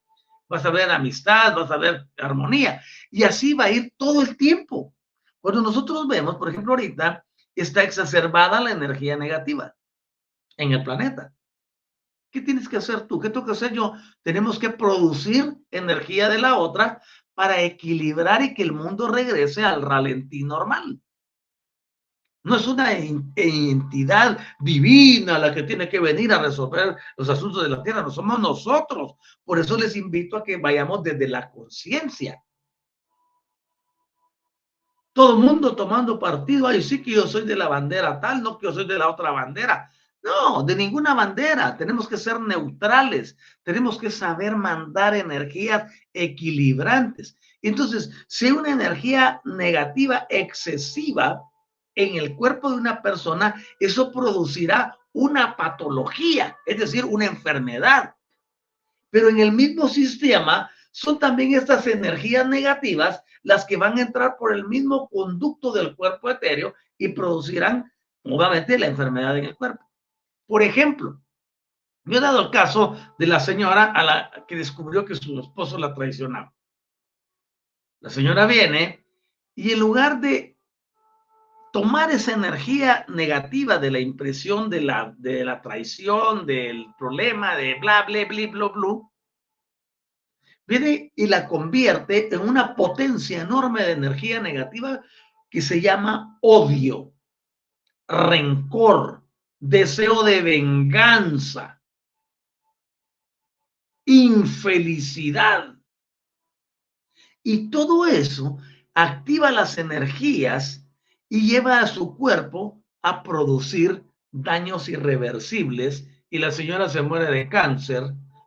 Vas a ver amistad, vas a ver armonía. Y así va a ir todo el tiempo. Cuando nosotros vemos, por ejemplo, ahorita está exacerbada la energía negativa en el planeta. ¿Qué tienes que hacer tú? ¿Qué tengo que hacer yo? Tenemos que producir energía de la otra para equilibrar y que el mundo regrese al ralentí normal. No es una entidad divina la que tiene que venir a resolver los asuntos de la tierra, no somos nosotros. Por eso les invito a que vayamos desde la conciencia. Todo el mundo tomando partido, ay, sí que yo soy de la bandera tal, no que yo soy de la otra bandera. No, de ninguna bandera. Tenemos que ser neutrales. Tenemos que saber mandar energías equilibrantes. Entonces, si una energía negativa excesiva en el cuerpo de una persona, eso producirá una patología, es decir, una enfermedad. Pero en el mismo sistema son también estas energías negativas las que van a entrar por el mismo conducto del cuerpo etéreo y producirán nuevamente la enfermedad en el cuerpo. Por ejemplo, yo he dado el caso de la señora a la que descubrió que su esposo la traicionaba. La señora viene y en lugar de tomar esa energía negativa de la impresión de la, de la traición, del problema, de bla, bla, bla, bla, bla, viene y la convierte en una potencia enorme de energía negativa que se llama odio, rencor, deseo de venganza, infelicidad. Y todo eso activa las energías y lleva a su cuerpo a producir daños irreversibles y la señora se muere de cáncer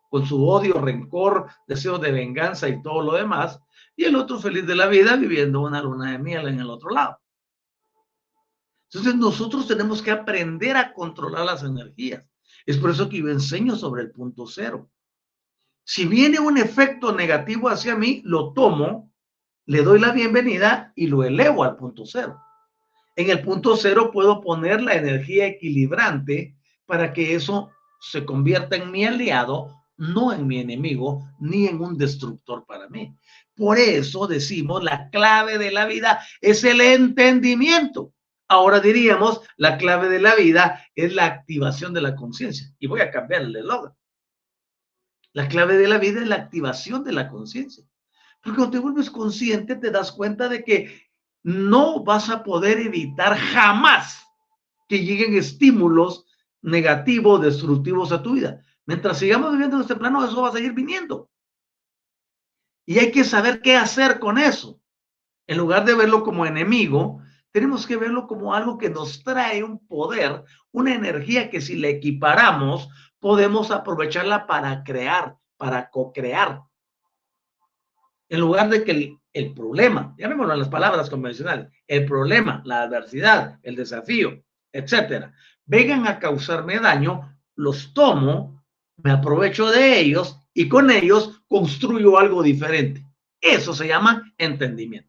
con su odio, rencor, deseo de venganza y todo lo demás, y el otro feliz de la vida viviendo una luna de miel en el otro lado. Entonces nosotros tenemos que aprender a controlar las energías. Es por eso que yo enseño sobre el punto cero. Si viene un efecto negativo hacia mí, lo tomo, le doy la bienvenida y lo elevo al punto cero. En el punto cero puedo poner la energía equilibrante para que eso se convierta en mi aliado, no en mi enemigo, ni en un destructor para mí. Por eso decimos, la clave de la vida es el entendimiento. Ahora diríamos, la clave de la vida es la activación de la conciencia. Y voy a cambiar el eslogan. La clave de la vida es la activación de la conciencia. Porque cuando te vuelves consciente, te das cuenta de que no vas a poder evitar jamás que lleguen estímulos negativos, destructivos a tu vida. Mientras sigamos viviendo en este plano, eso va a seguir viniendo. Y hay que saber qué hacer con eso. En lugar de verlo como enemigo, tenemos que verlo como algo que nos trae un poder, una energía que si la equiparamos, podemos aprovecharla para crear, para co-crear. En lugar de que el, problema, llamémoslo en las palabras convencionales, el problema, la adversidad, el desafío, etcétera, vengan a causarme daño, los tomo, me aprovecho de ellos y con ellos construyo algo diferente. Eso se llama entendimiento.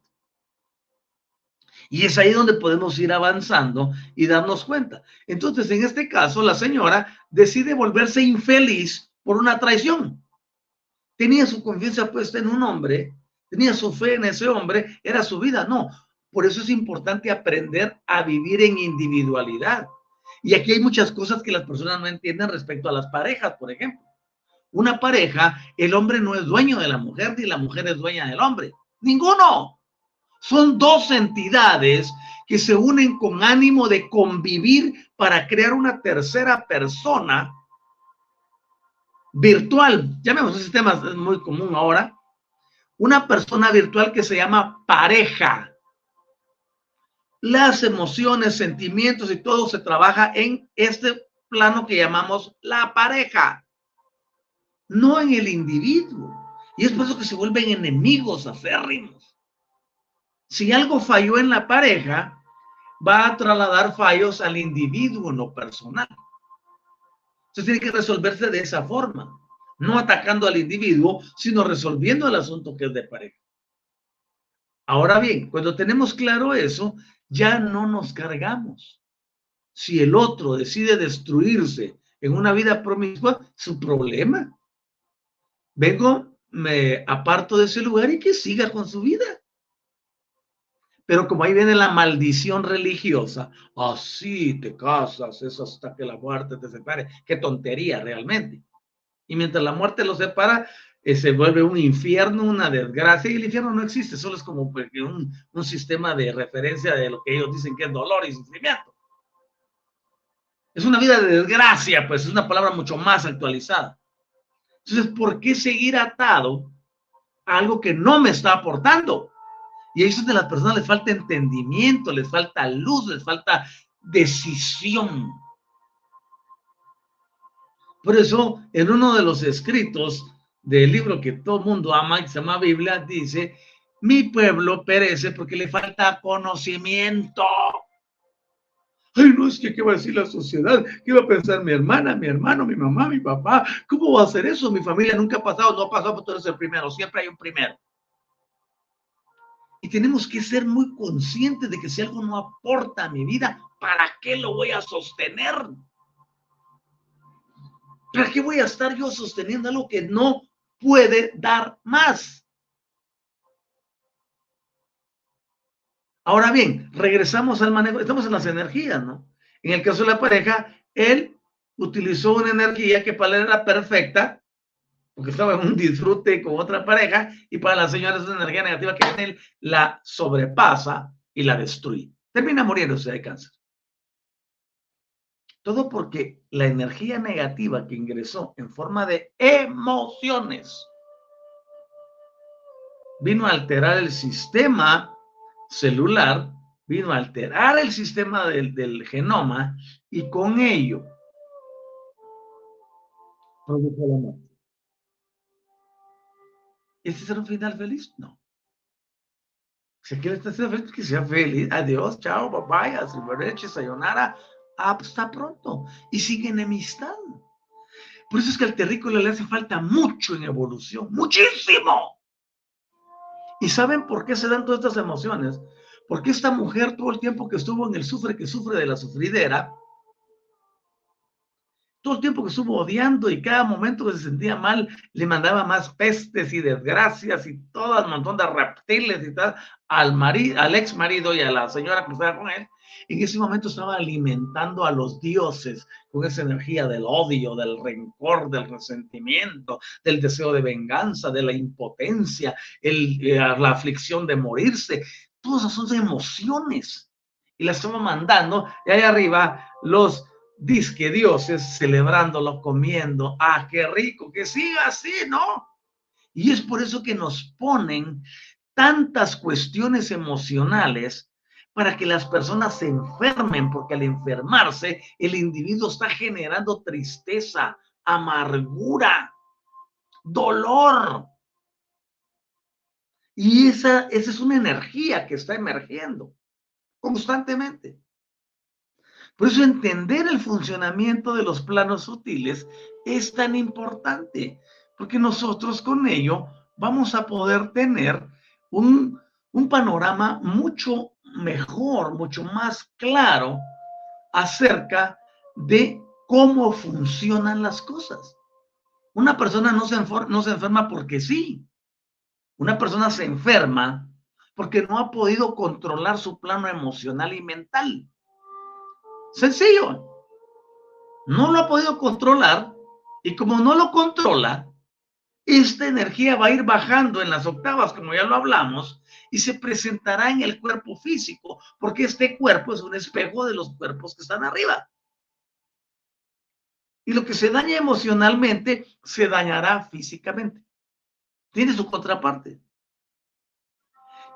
Y es ahí donde podemos ir avanzando y darnos cuenta. Entonces, en este caso, la señora decide volverse infeliz por una traición. Tenía su confianza puesta en un hombre, tenía su fe en ese hombre, era su vida. No, por eso es importante aprender a vivir en individualidad. Y aquí hay muchas cosas que las personas no entienden respecto a las parejas, por ejemplo. Una pareja, el hombre no es dueño de la mujer ni la mujer es dueña del hombre. Ninguno. Son dos entidades que se unen con ánimo de convivir para crear una tercera persona virtual. Llamemos ese sistema es muy común ahora. Una persona virtual que se llama pareja. Las emociones, sentimientos y todo se trabaja en este plano que llamamos la pareja, no en el individuo. Y es por eso que se vuelven enemigos aférrimos si algo falló en la pareja, va a trasladar fallos al individuo, no personal. Entonces tiene que resolverse de esa forma, no atacando al individuo, sino resolviendo el asunto que es de pareja. Ahora bien, cuando tenemos claro eso, ya no nos cargamos. Si el otro decide destruirse en una vida promiscua, su problema. Vengo, me aparto de ese lugar y que siga con su vida. Pero como ahí viene la maldición religiosa, así te casas, es hasta que la muerte te separe. Qué tontería realmente. Y mientras la muerte lo separa, eh, se vuelve un infierno, una desgracia, y el infierno no existe, solo es como pues, un, un sistema de referencia de lo que ellos dicen que es dolor y sufrimiento. Es una vida de desgracia, pues es una palabra mucho más actualizada. Entonces, ¿por qué seguir atado a algo que no me está aportando? Y eso es de las personas les falta entendimiento, les falta luz, les falta decisión. Por eso, en uno de los escritos del libro que todo mundo ama, que se llama Biblia, dice, mi pueblo perece porque le falta conocimiento. Ay, no es que qué va a decir la sociedad, qué va a pensar mi hermana, mi hermano, mi mamá, mi papá, ¿cómo va a hacer eso? Mi familia nunca ha pasado, no ha pasado, pero tú eres el primero, siempre hay un primero. Y tenemos que ser muy conscientes de que si algo no aporta a mi vida, ¿para qué lo voy a sostener? ¿Para qué voy a estar yo sosteniendo algo que no puede dar más? Ahora bien, regresamos al manejo, estamos en las energías, ¿no? En el caso de la pareja, él utilizó una energía que para él era perfecta, porque estaba en un disfrute con otra pareja, y para la señora es una energía negativa que en él la sobrepasa y la destruye. Termina muriéndose de cáncer. Todo porque la energía negativa que ingresó en forma de emociones vino a alterar el sistema celular, vino a alterar el sistema del, genoma y con ello produjo la muerte. ¿Este será un final feliz? No. Si quiere estar feliz, que sea feliz. Adiós, chao, bye bye, sayonara, hasta pronto. Y sigue enemistad. Por eso es que al terrícola le hace falta mucho en evolución, muchísimo. ¿Y saben por qué se dan todas estas emociones? Porque esta mujer todo el tiempo que estuvo en el sufre que sufre de la sufridera, todo el tiempo que estuvo odiando y cada momento que se sentía mal le mandaba más pestes y desgracias y todo un montón de reptiles y tal al, marido, al ex marido y a la señora que estaba con él. En ese momento estaba alimentando a los dioses con esa energía del odio, del rencor, del resentimiento, del deseo de venganza, de la impotencia, eh, la aflicción de morirse. Todas esas emociones. Y las estamos mandando. Y ahí arriba los disque dioses celebrándolo, comiendo. Ah, qué rico, que siga así, ¿no? Y es por eso que nos ponen tantas cuestiones emocionales para que las personas se enfermen, porque al enfermarse el individuo está generando tristeza, amargura, dolor. Y esa, esa es una energía que está emergiendo constantemente. Por eso entender el funcionamiento de los planos sutiles es tan importante, porque nosotros con ello vamos a poder tener un, un panorama mucho mejor, mucho más claro acerca de cómo funcionan las cosas. Una persona no se, no se enferma porque sí. Una persona se enferma porque no ha podido controlar su plano emocional y mental. Sencillo. No lo ha podido controlar y como no lo controla, esta energía va a ir bajando en las octavas, como ya lo hablamos, y se presentará en el cuerpo físico, porque este cuerpo es un espejo de los cuerpos que están arriba. Y lo que se daña emocionalmente se dañará físicamente. Tiene su contraparte.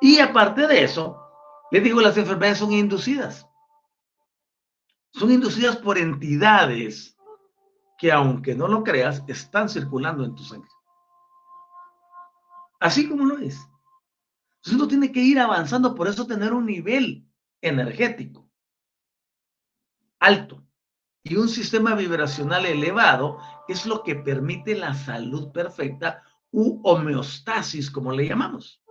Y aparte de eso, le digo, las enfermedades son inducidas son inducidas por entidades que aunque no lo creas, están circulando en tu sangre. Así como lo es. Entonces uno tiene que ir avanzando, por eso tener un nivel energético alto y un sistema vibracional elevado es lo que permite la salud perfecta u homeostasis, como le llamamos.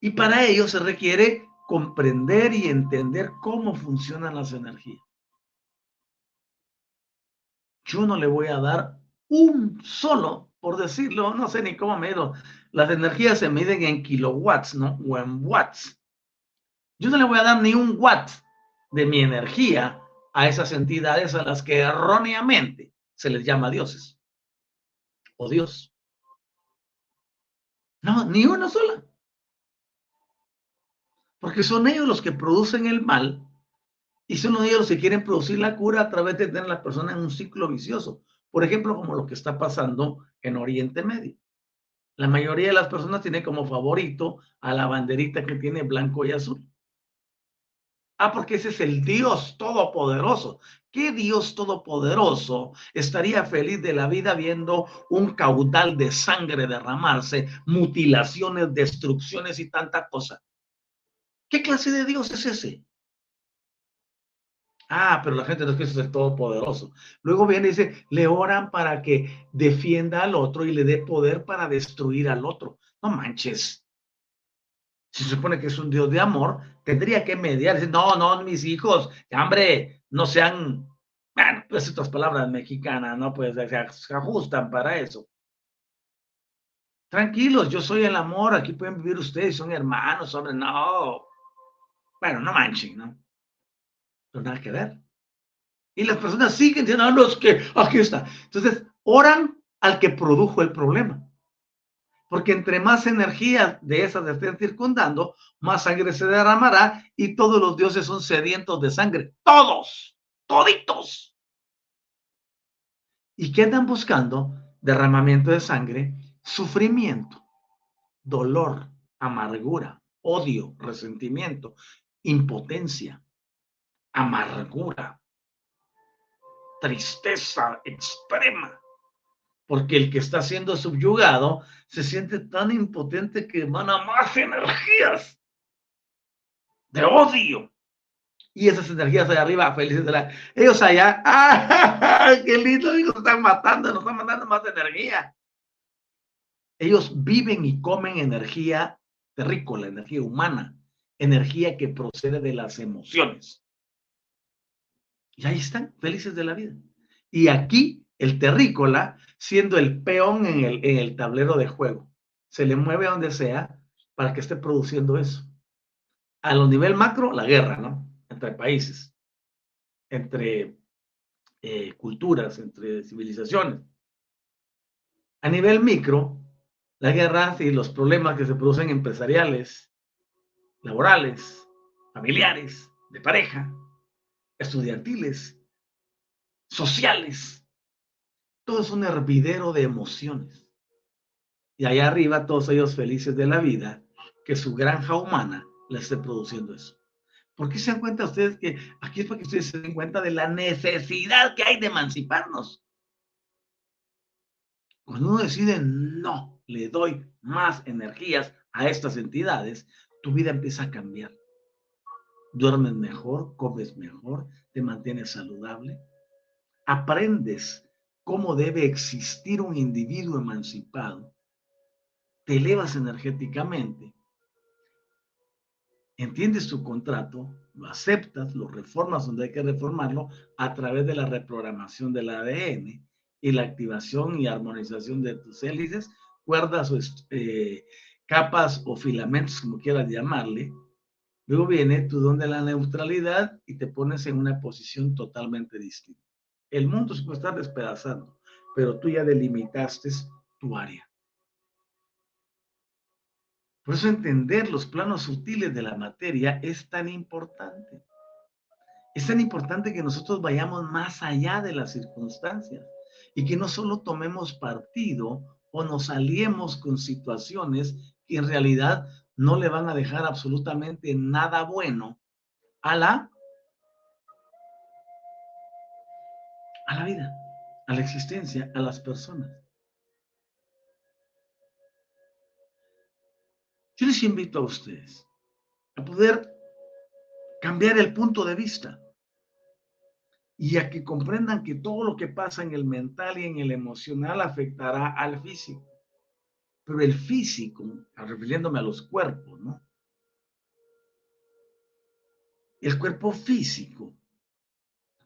Y para ello se requiere comprender y entender cómo funcionan las energías. Yo no le voy a dar un solo, por decirlo, no sé ni cómo medirlo. Las energías se miden en kilowatts, ¿no? O en watts. Yo no le voy a dar ni un watt de mi energía a esas entidades a las que erróneamente se les llama dioses. o Dios. No, ni una sola. Porque son ellos los que producen el mal y son ellos los que quieren producir la cura a través de tener a la persona en un ciclo vicioso. Por ejemplo, como lo que está pasando en Oriente Medio. La mayoría de las personas tiene como favorito a la banderita que tiene blanco y azul. Ah, porque ese es el Dios Todopoderoso. ¿Qué Dios Todopoderoso estaría feliz de la vida viendo un caudal de sangre derramarse, mutilaciones, destrucciones y tanta cosa? ¿Qué clase de Dios es ese? Ah, pero la gente no es que es el Todopoderoso. Luego viene y dice, le oran para que defienda al otro y le dé poder para destruir al otro. No manches si se supone que es un Dios de amor, tendría que mediar. No, no, mis hijos, hombre, no sean, bueno, pues estas palabras mexicanas, ¿no? Pues se ajustan para eso. Tranquilos, yo soy el amor, aquí pueden vivir ustedes, son hermanos, hombre, no. Bueno, no manchen, ¿no? Pero nada que ver. Y las personas siguen diciendo, no, es que aquí está. Entonces, oran al que produjo el problema. Porque entre más energía de esas estén circundando, más sangre se derramará y todos los dioses son sedientos de sangre. Todos, toditos. ¿Y qué andan buscando? Derramamiento de sangre, sufrimiento, dolor, amargura, odio, resentimiento, impotencia, amargura, tristeza extrema porque el que está siendo subyugado se siente tan impotente que emana más energías de odio. Y esas energías allá arriba, felices de la... Ellos allá, <laughs> ¡ah! ¡Qué lindo! Están matando, nos están mandando más energía. Ellos viven y comen energía terrícola, energía humana, energía que procede de las emociones. Y ahí están, felices de la vida. Y aquí el terrícola siendo el peón en el, tablero de juego. Se le mueve a donde sea para que esté produciendo eso. A lo nivel macro, la guerra, ¿no? Entre países, entre eh, culturas, entre civilizaciones. A nivel micro, la guerra y los problemas que se producen empresariales, laborales, familiares, de pareja, estudiantiles, sociales, todo es un hervidero de emociones. Y allá arriba todos ellos felices de la vida, que su granja humana le esté produciendo eso. ¿Por qué se dan cuenta ustedes que aquí es para que ustedes se den cuenta de la necesidad que hay de emanciparnos? Cuando uno decide no, le doy más energías a estas entidades, tu vida empieza a cambiar. Duermes mejor, comes mejor, te mantienes saludable, aprendes cómo debe existir un individuo emancipado, te elevas energéticamente, entiendes tu contrato, lo aceptas, lo reformas donde hay que reformarlo a través de la reprogramación del ADN y la activación y armonización de tus hélices, cuerdas eh, capas o filamentos, como quieras llamarle. Luego viene tu don de la neutralidad y te pones en una posición totalmente distinta. El mundo se puede estar despedazando, pero tú ya delimitaste tu área. Por eso entender los planos sutiles de la materia es tan importante. Es tan importante que nosotros vayamos más allá de las circunstancias y que no solo tomemos partido o nos aliemos con situaciones que en realidad no le van a dejar absolutamente nada bueno a la a la vida, a la existencia, a las personas. Yo les invito a ustedes a poder cambiar el punto de vista y a que comprendan que todo lo que pasa en el mental y en el emocional afectará al físico. Pero el físico, refiriéndome a los cuerpos, ¿no? El cuerpo físico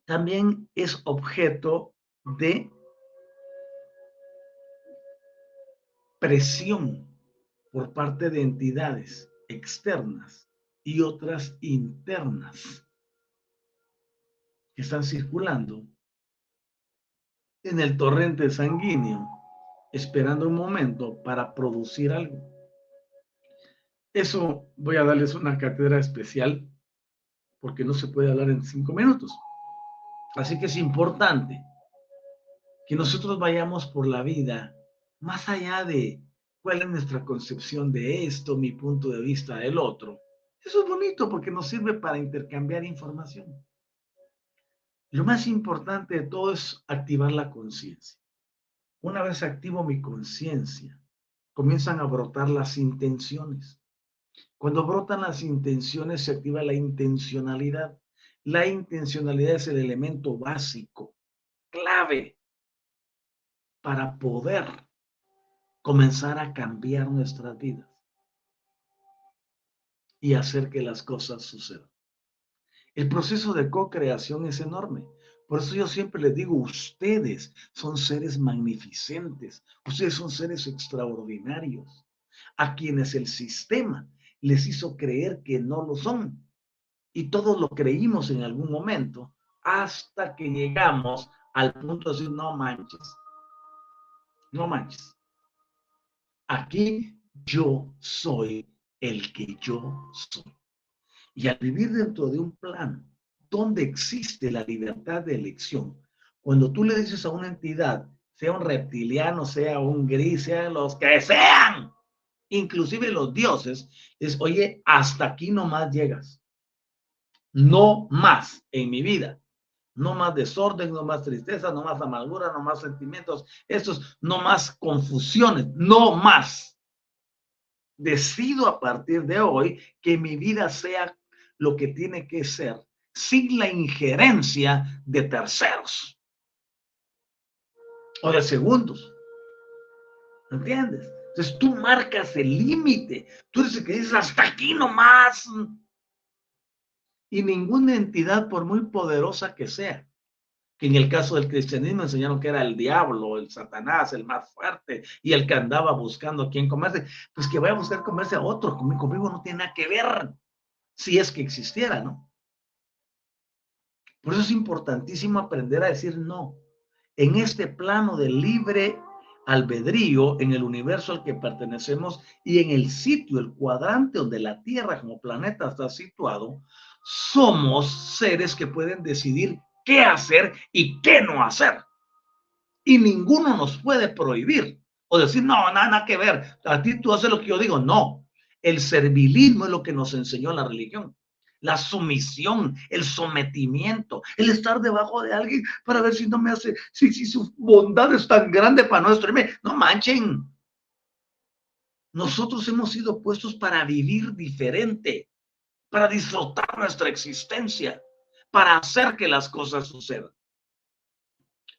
también es objeto de presión por parte de entidades externas y otras internas que están circulando en el torrente sanguíneo esperando un momento para producir algo. Eso voy a darles una cátedra especial porque no se puede hablar en cinco minutos. Así que es importante que nosotros vayamos por la vida más allá de cuál es nuestra concepción de esto, mi punto de vista del otro. Eso es bonito porque nos sirve para intercambiar información. Lo más importante de todo es activar la conciencia. Una vez activo mi conciencia, comienzan a brotar las intenciones. Cuando brotan las intenciones se activa la intencionalidad. La intencionalidad es el elemento básico, clave, para poder comenzar a cambiar nuestras vidas y hacer que las cosas sucedan. El proceso de co-creación es enorme. Por eso yo siempre les digo, ustedes son seres magnificentes, ustedes son seres extraordinarios, a quienes el sistema les hizo creer que no lo son. Y todos lo creímos en algún momento hasta que llegamos al punto de decir, no manches, no manches. Aquí yo soy el que yo soy. Y al vivir dentro de un plan donde existe la libertad de elección, cuando tú le dices a una entidad, sea un reptiliano, sea un gris, sea los que sean, inclusive los dioses, es, oye, hasta aquí no más llegas. No más en mi vida. No más desorden, no más tristeza, no más amargura, no más sentimientos, estos, no más confusiones, no más. Decido a partir de hoy que mi vida sea lo que tiene que ser sin la injerencia de terceros o de segundos. ¿Entiendes? Entonces tú marcas el límite. Tú eres que dices hasta aquí nomás. Y ninguna entidad, por muy poderosa que sea, que en el caso del cristianismo enseñaron que era el diablo, el satanás, el más fuerte y el que andaba buscando a quién comerse, pues que vaya a buscar comerse a otro, conmigo no tiene nada que ver si es que existiera, ¿no? Por eso es importantísimo aprender a decir no. En este plano de libre albedrío, en el universo al que pertenecemos y en el sitio, el cuadrante donde la Tierra como planeta está situado, somos seres que pueden decidir qué hacer y qué no hacer. Y ninguno nos puede prohibir o decir, no, nada, nada que ver. A ti tú haces lo que yo digo. No, el servilismo es lo que nos enseñó la religión. La sumisión, el sometimiento, el estar debajo de alguien para ver si no me hace, si, si su bondad es tan grande para destruirme. No manchen. Nosotros hemos sido puestos para vivir diferente, para disfrutar nuestra existencia, para hacer que las cosas sucedan.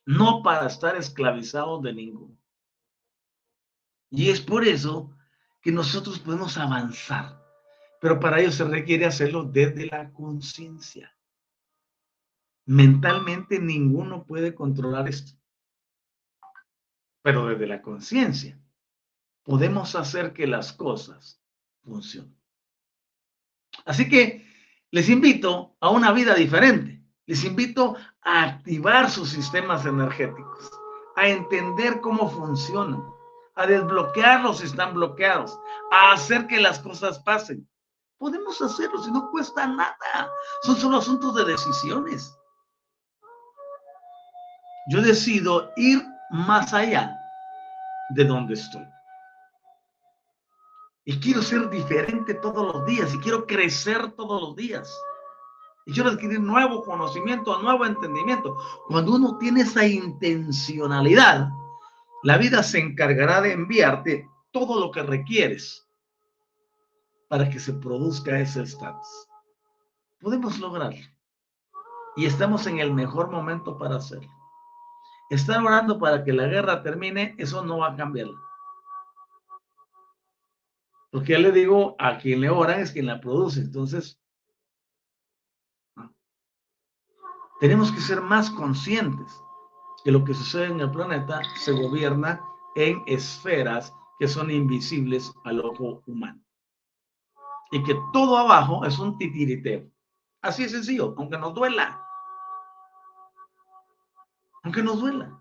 No para estar esclavizados de ninguno. Y es por eso que nosotros podemos avanzar, pero para ello se requiere hacerlo desde la conciencia. Mentalmente ninguno puede controlar esto, pero desde la conciencia podemos hacer que las cosas funcionen. Así que les invito a una vida diferente. Les invito a activar sus sistemas energéticos, a entender cómo funcionan, a desbloquearlos si están bloqueados, a hacer que las cosas pasen. Podemos hacerlo si no cuesta nada. Son solo asuntos de decisiones. Yo decido ir más allá de donde estoy. Y quiero ser diferente todos los días y quiero crecer todos los días. Y quiero adquirir nuevo conocimiento, nuevo entendimiento. Cuando uno tiene esa intencionalidad, la vida se encargará de enviarte todo lo que requieres para que se produzca ese estatus. Podemos lograrlo. Y estamos en el mejor momento para hacerlo. Estar orando para que la guerra termine, eso no va a cambiar. Porque ya le digo, a quien le ora es quien la produce. Entonces, tenemos que ser más conscientes que lo que sucede en el planeta se gobierna en esferas que son invisibles al ojo humano. Y que todo abajo es un titiriteo. Así es sencillo, aunque nos duela. Aunque nos duela.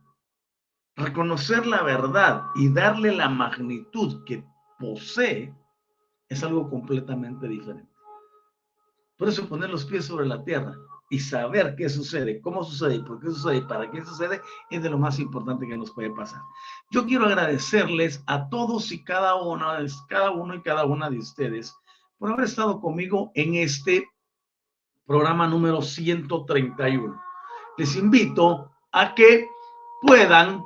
reconocer la verdad y darle la magnitud que posee es algo completamente diferente. Por eso poner los pies sobre la tierra y saber qué sucede, cómo sucede, por qué sucede para qué sucede es de lo más importante que nos puede pasar. Yo quiero agradecerles a todos y cada uno, cada uno y cada una de ustedes por haber estado conmigo en este programa número 131. Les invito a que puedan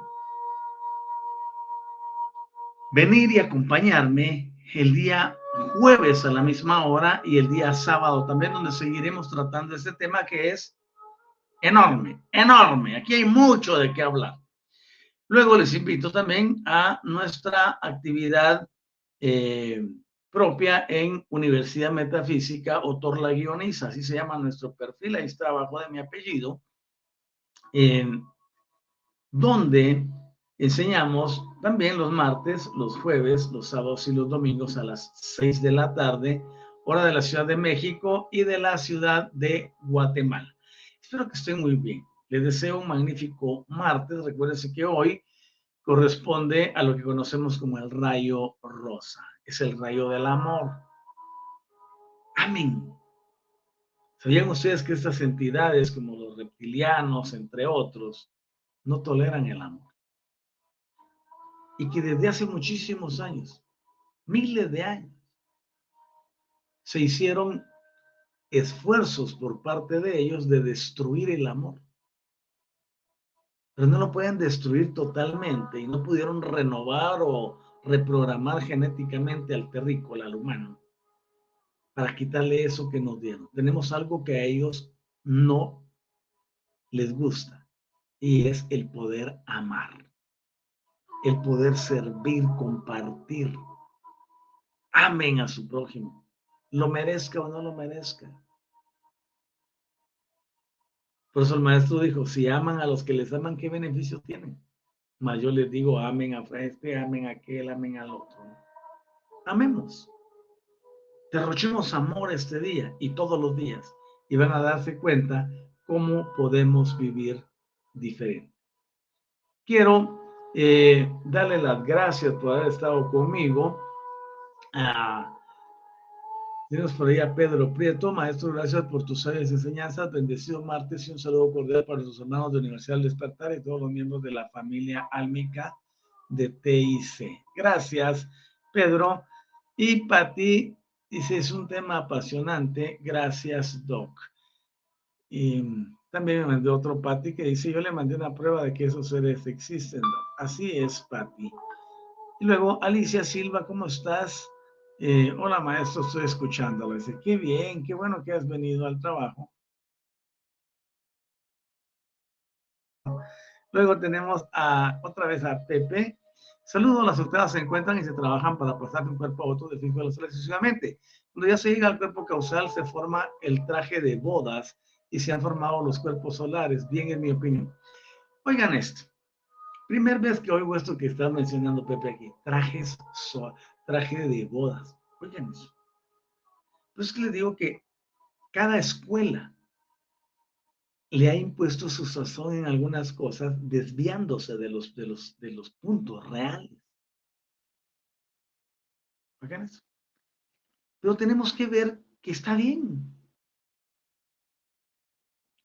venir y acompañarme el día jueves a la misma hora y el día sábado también, donde seguiremos tratando este tema que es enorme, enorme. Aquí hay mucho de qué hablar. Luego les invito también a nuestra actividad eh, propia en Universidad Metafísica o Torla Guioniza, así se llama nuestro perfil, ahí está abajo de mi apellido, donde Enseñamos también los martes, los jueves, los sábados y los domingos a las 6 de la tarde, hora de la Ciudad de México y de la Ciudad de Guatemala. Espero que estén muy bien. Les deseo un magnífico martes. Recuérdense que hoy corresponde a lo que conocemos como el rayo rosa. Es el rayo del amor. Amén. ¿Sabían ustedes que estas entidades, como los reptilianos, entre otros, no toleran el amor? y que desde hace muchísimos años, miles de años, se hicieron esfuerzos por parte de ellos de destruir el amor. Pero no lo pueden destruir totalmente y no pudieron renovar o reprogramar genéticamente al terrícola, al humano, para quitarle eso que nos dieron. Tenemos algo que a ellos no les gusta y es el poder amar el poder servir, compartir. Amen a su prójimo, lo merezca o no lo merezca. Por eso el maestro dijo, si aman a los que les aman, ¿qué beneficios tienen? Mas yo les digo, amen a este, amen a aquel, amen al otro. Amemos. Derrochemos amor este día y todos los días y van a darse cuenta cómo podemos vivir diferente. Quiero eh, darle las gracias por haber estado conmigo. Tenemos por ahí a Pedro Prieto, maestro, gracias por tus sabias enseñanzas. Bendecido martes y un saludo cordial para los hermanos de Universidad del Despertar y todos los miembros de la familia álmica de TIC. Gracias, Pedro. Y para ti, dice, es un tema apasionante. Gracias, Doc. Y también me mandó otro Pati que dice, yo le mandé una prueba de que esos seres existen. Así es, Pati. Y luego, Alicia Silva, ¿cómo estás? Eh, hola, maestro, estoy escuchándolo. Dice, qué bien, qué bueno que has venido al trabajo. Luego tenemos otra vez a Pepe. Saludos, las ustedes se encuentran y se trabajan para pasar de un cuerpo a otro de fijo sucesivamente. Cuando ya se llega al cuerpo causal, se forma el traje de bodas y se han formado los cuerpos solares, bien en mi opinión. Oigan esto. Primer vez que oigo esto que está mencionando Pepe aquí, trajes, traje de bodas. Oigan eso. Pues es que les digo que cada escuela le ha impuesto su sazón en algunas cosas, desviándose de los, de los, de los puntos reales. Oigan eso. Pero tenemos que ver que está bien.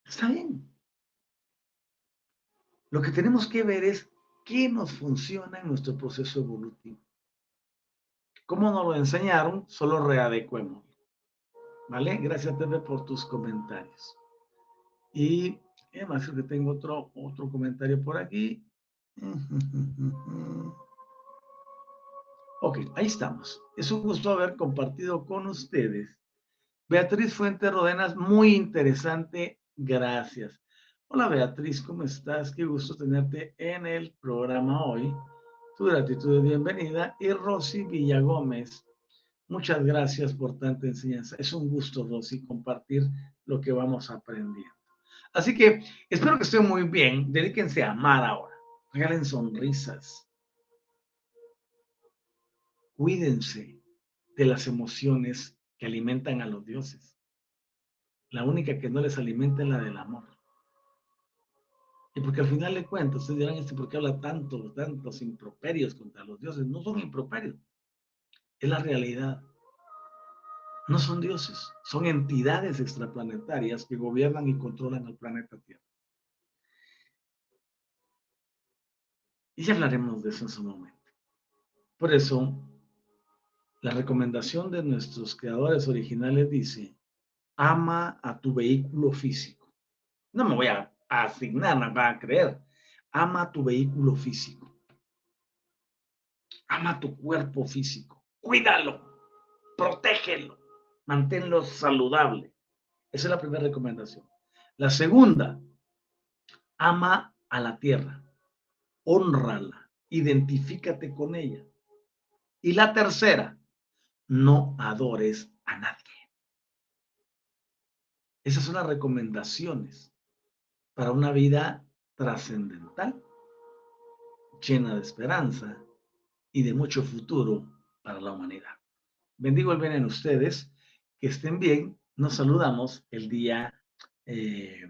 Está bien. Lo que tenemos que ver es qué nos funciona en nuestro proceso evolutivo. ¿Cómo nos lo enseñaron? Solo readecuemos. ¿Vale? Gracias, Pepe, por tus comentarios. Y además que tengo otro, otro comentario por aquí. <laughs> Ok, ahí estamos. Es un gusto haber compartido con ustedes. Beatriz Fuente Rodenas, muy interesante Gracias. Hola Beatriz, ¿cómo estás? Qué gusto tenerte en el programa hoy. Tu gratitud de bienvenida. Y Rosy Villagómez, muchas gracias por tanta enseñanza. Es un gusto, Rosy, compartir lo que vamos aprendiendo. Así que espero que estén muy bien. Dedíquense a amar ahora. Regalen sonrisas. Cuídense de las emociones que alimentan a los dioses. La única que no les alimenta es la del amor. Y porque al final de cuentas, ustedes dirán, este, ¿por qué habla tanto, tantos improperios contra los dioses? No son improperios, es la realidad. No son dioses, son entidades extraplanetarias que gobiernan y controlan el planeta Tierra. Y ya hablaremos de eso en su momento. Por eso, la recomendación de nuestros creadores originales dice, ama a tu vehículo físico. No me voy a, asignar, me va a creer. Ama tu vehículo físico. Ama tu cuerpo físico. Cuídalo. Protégelo. Manténlo saludable. Esa es la primera recomendación. La segunda, ama a la tierra. Honrala. Identifícate con ella. Y la tercera, no adores a nadie. Esas son las recomendaciones para una vida trascendental, llena de esperanza y de mucho futuro para la humanidad. Bendigo el bien en ustedes, que estén bien. Nos saludamos el día eh,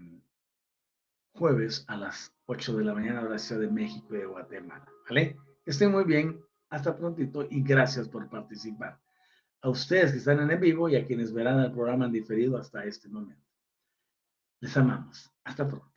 jueves a las 8 de la mañana la Ciudad de México y de Guatemala. ¿Vale? estén muy bien. Hasta prontito y gracias por participar. A ustedes que están en el vivo y a quienes verán el programa en diferido hasta este momento. Les amamos. Hasta pronto.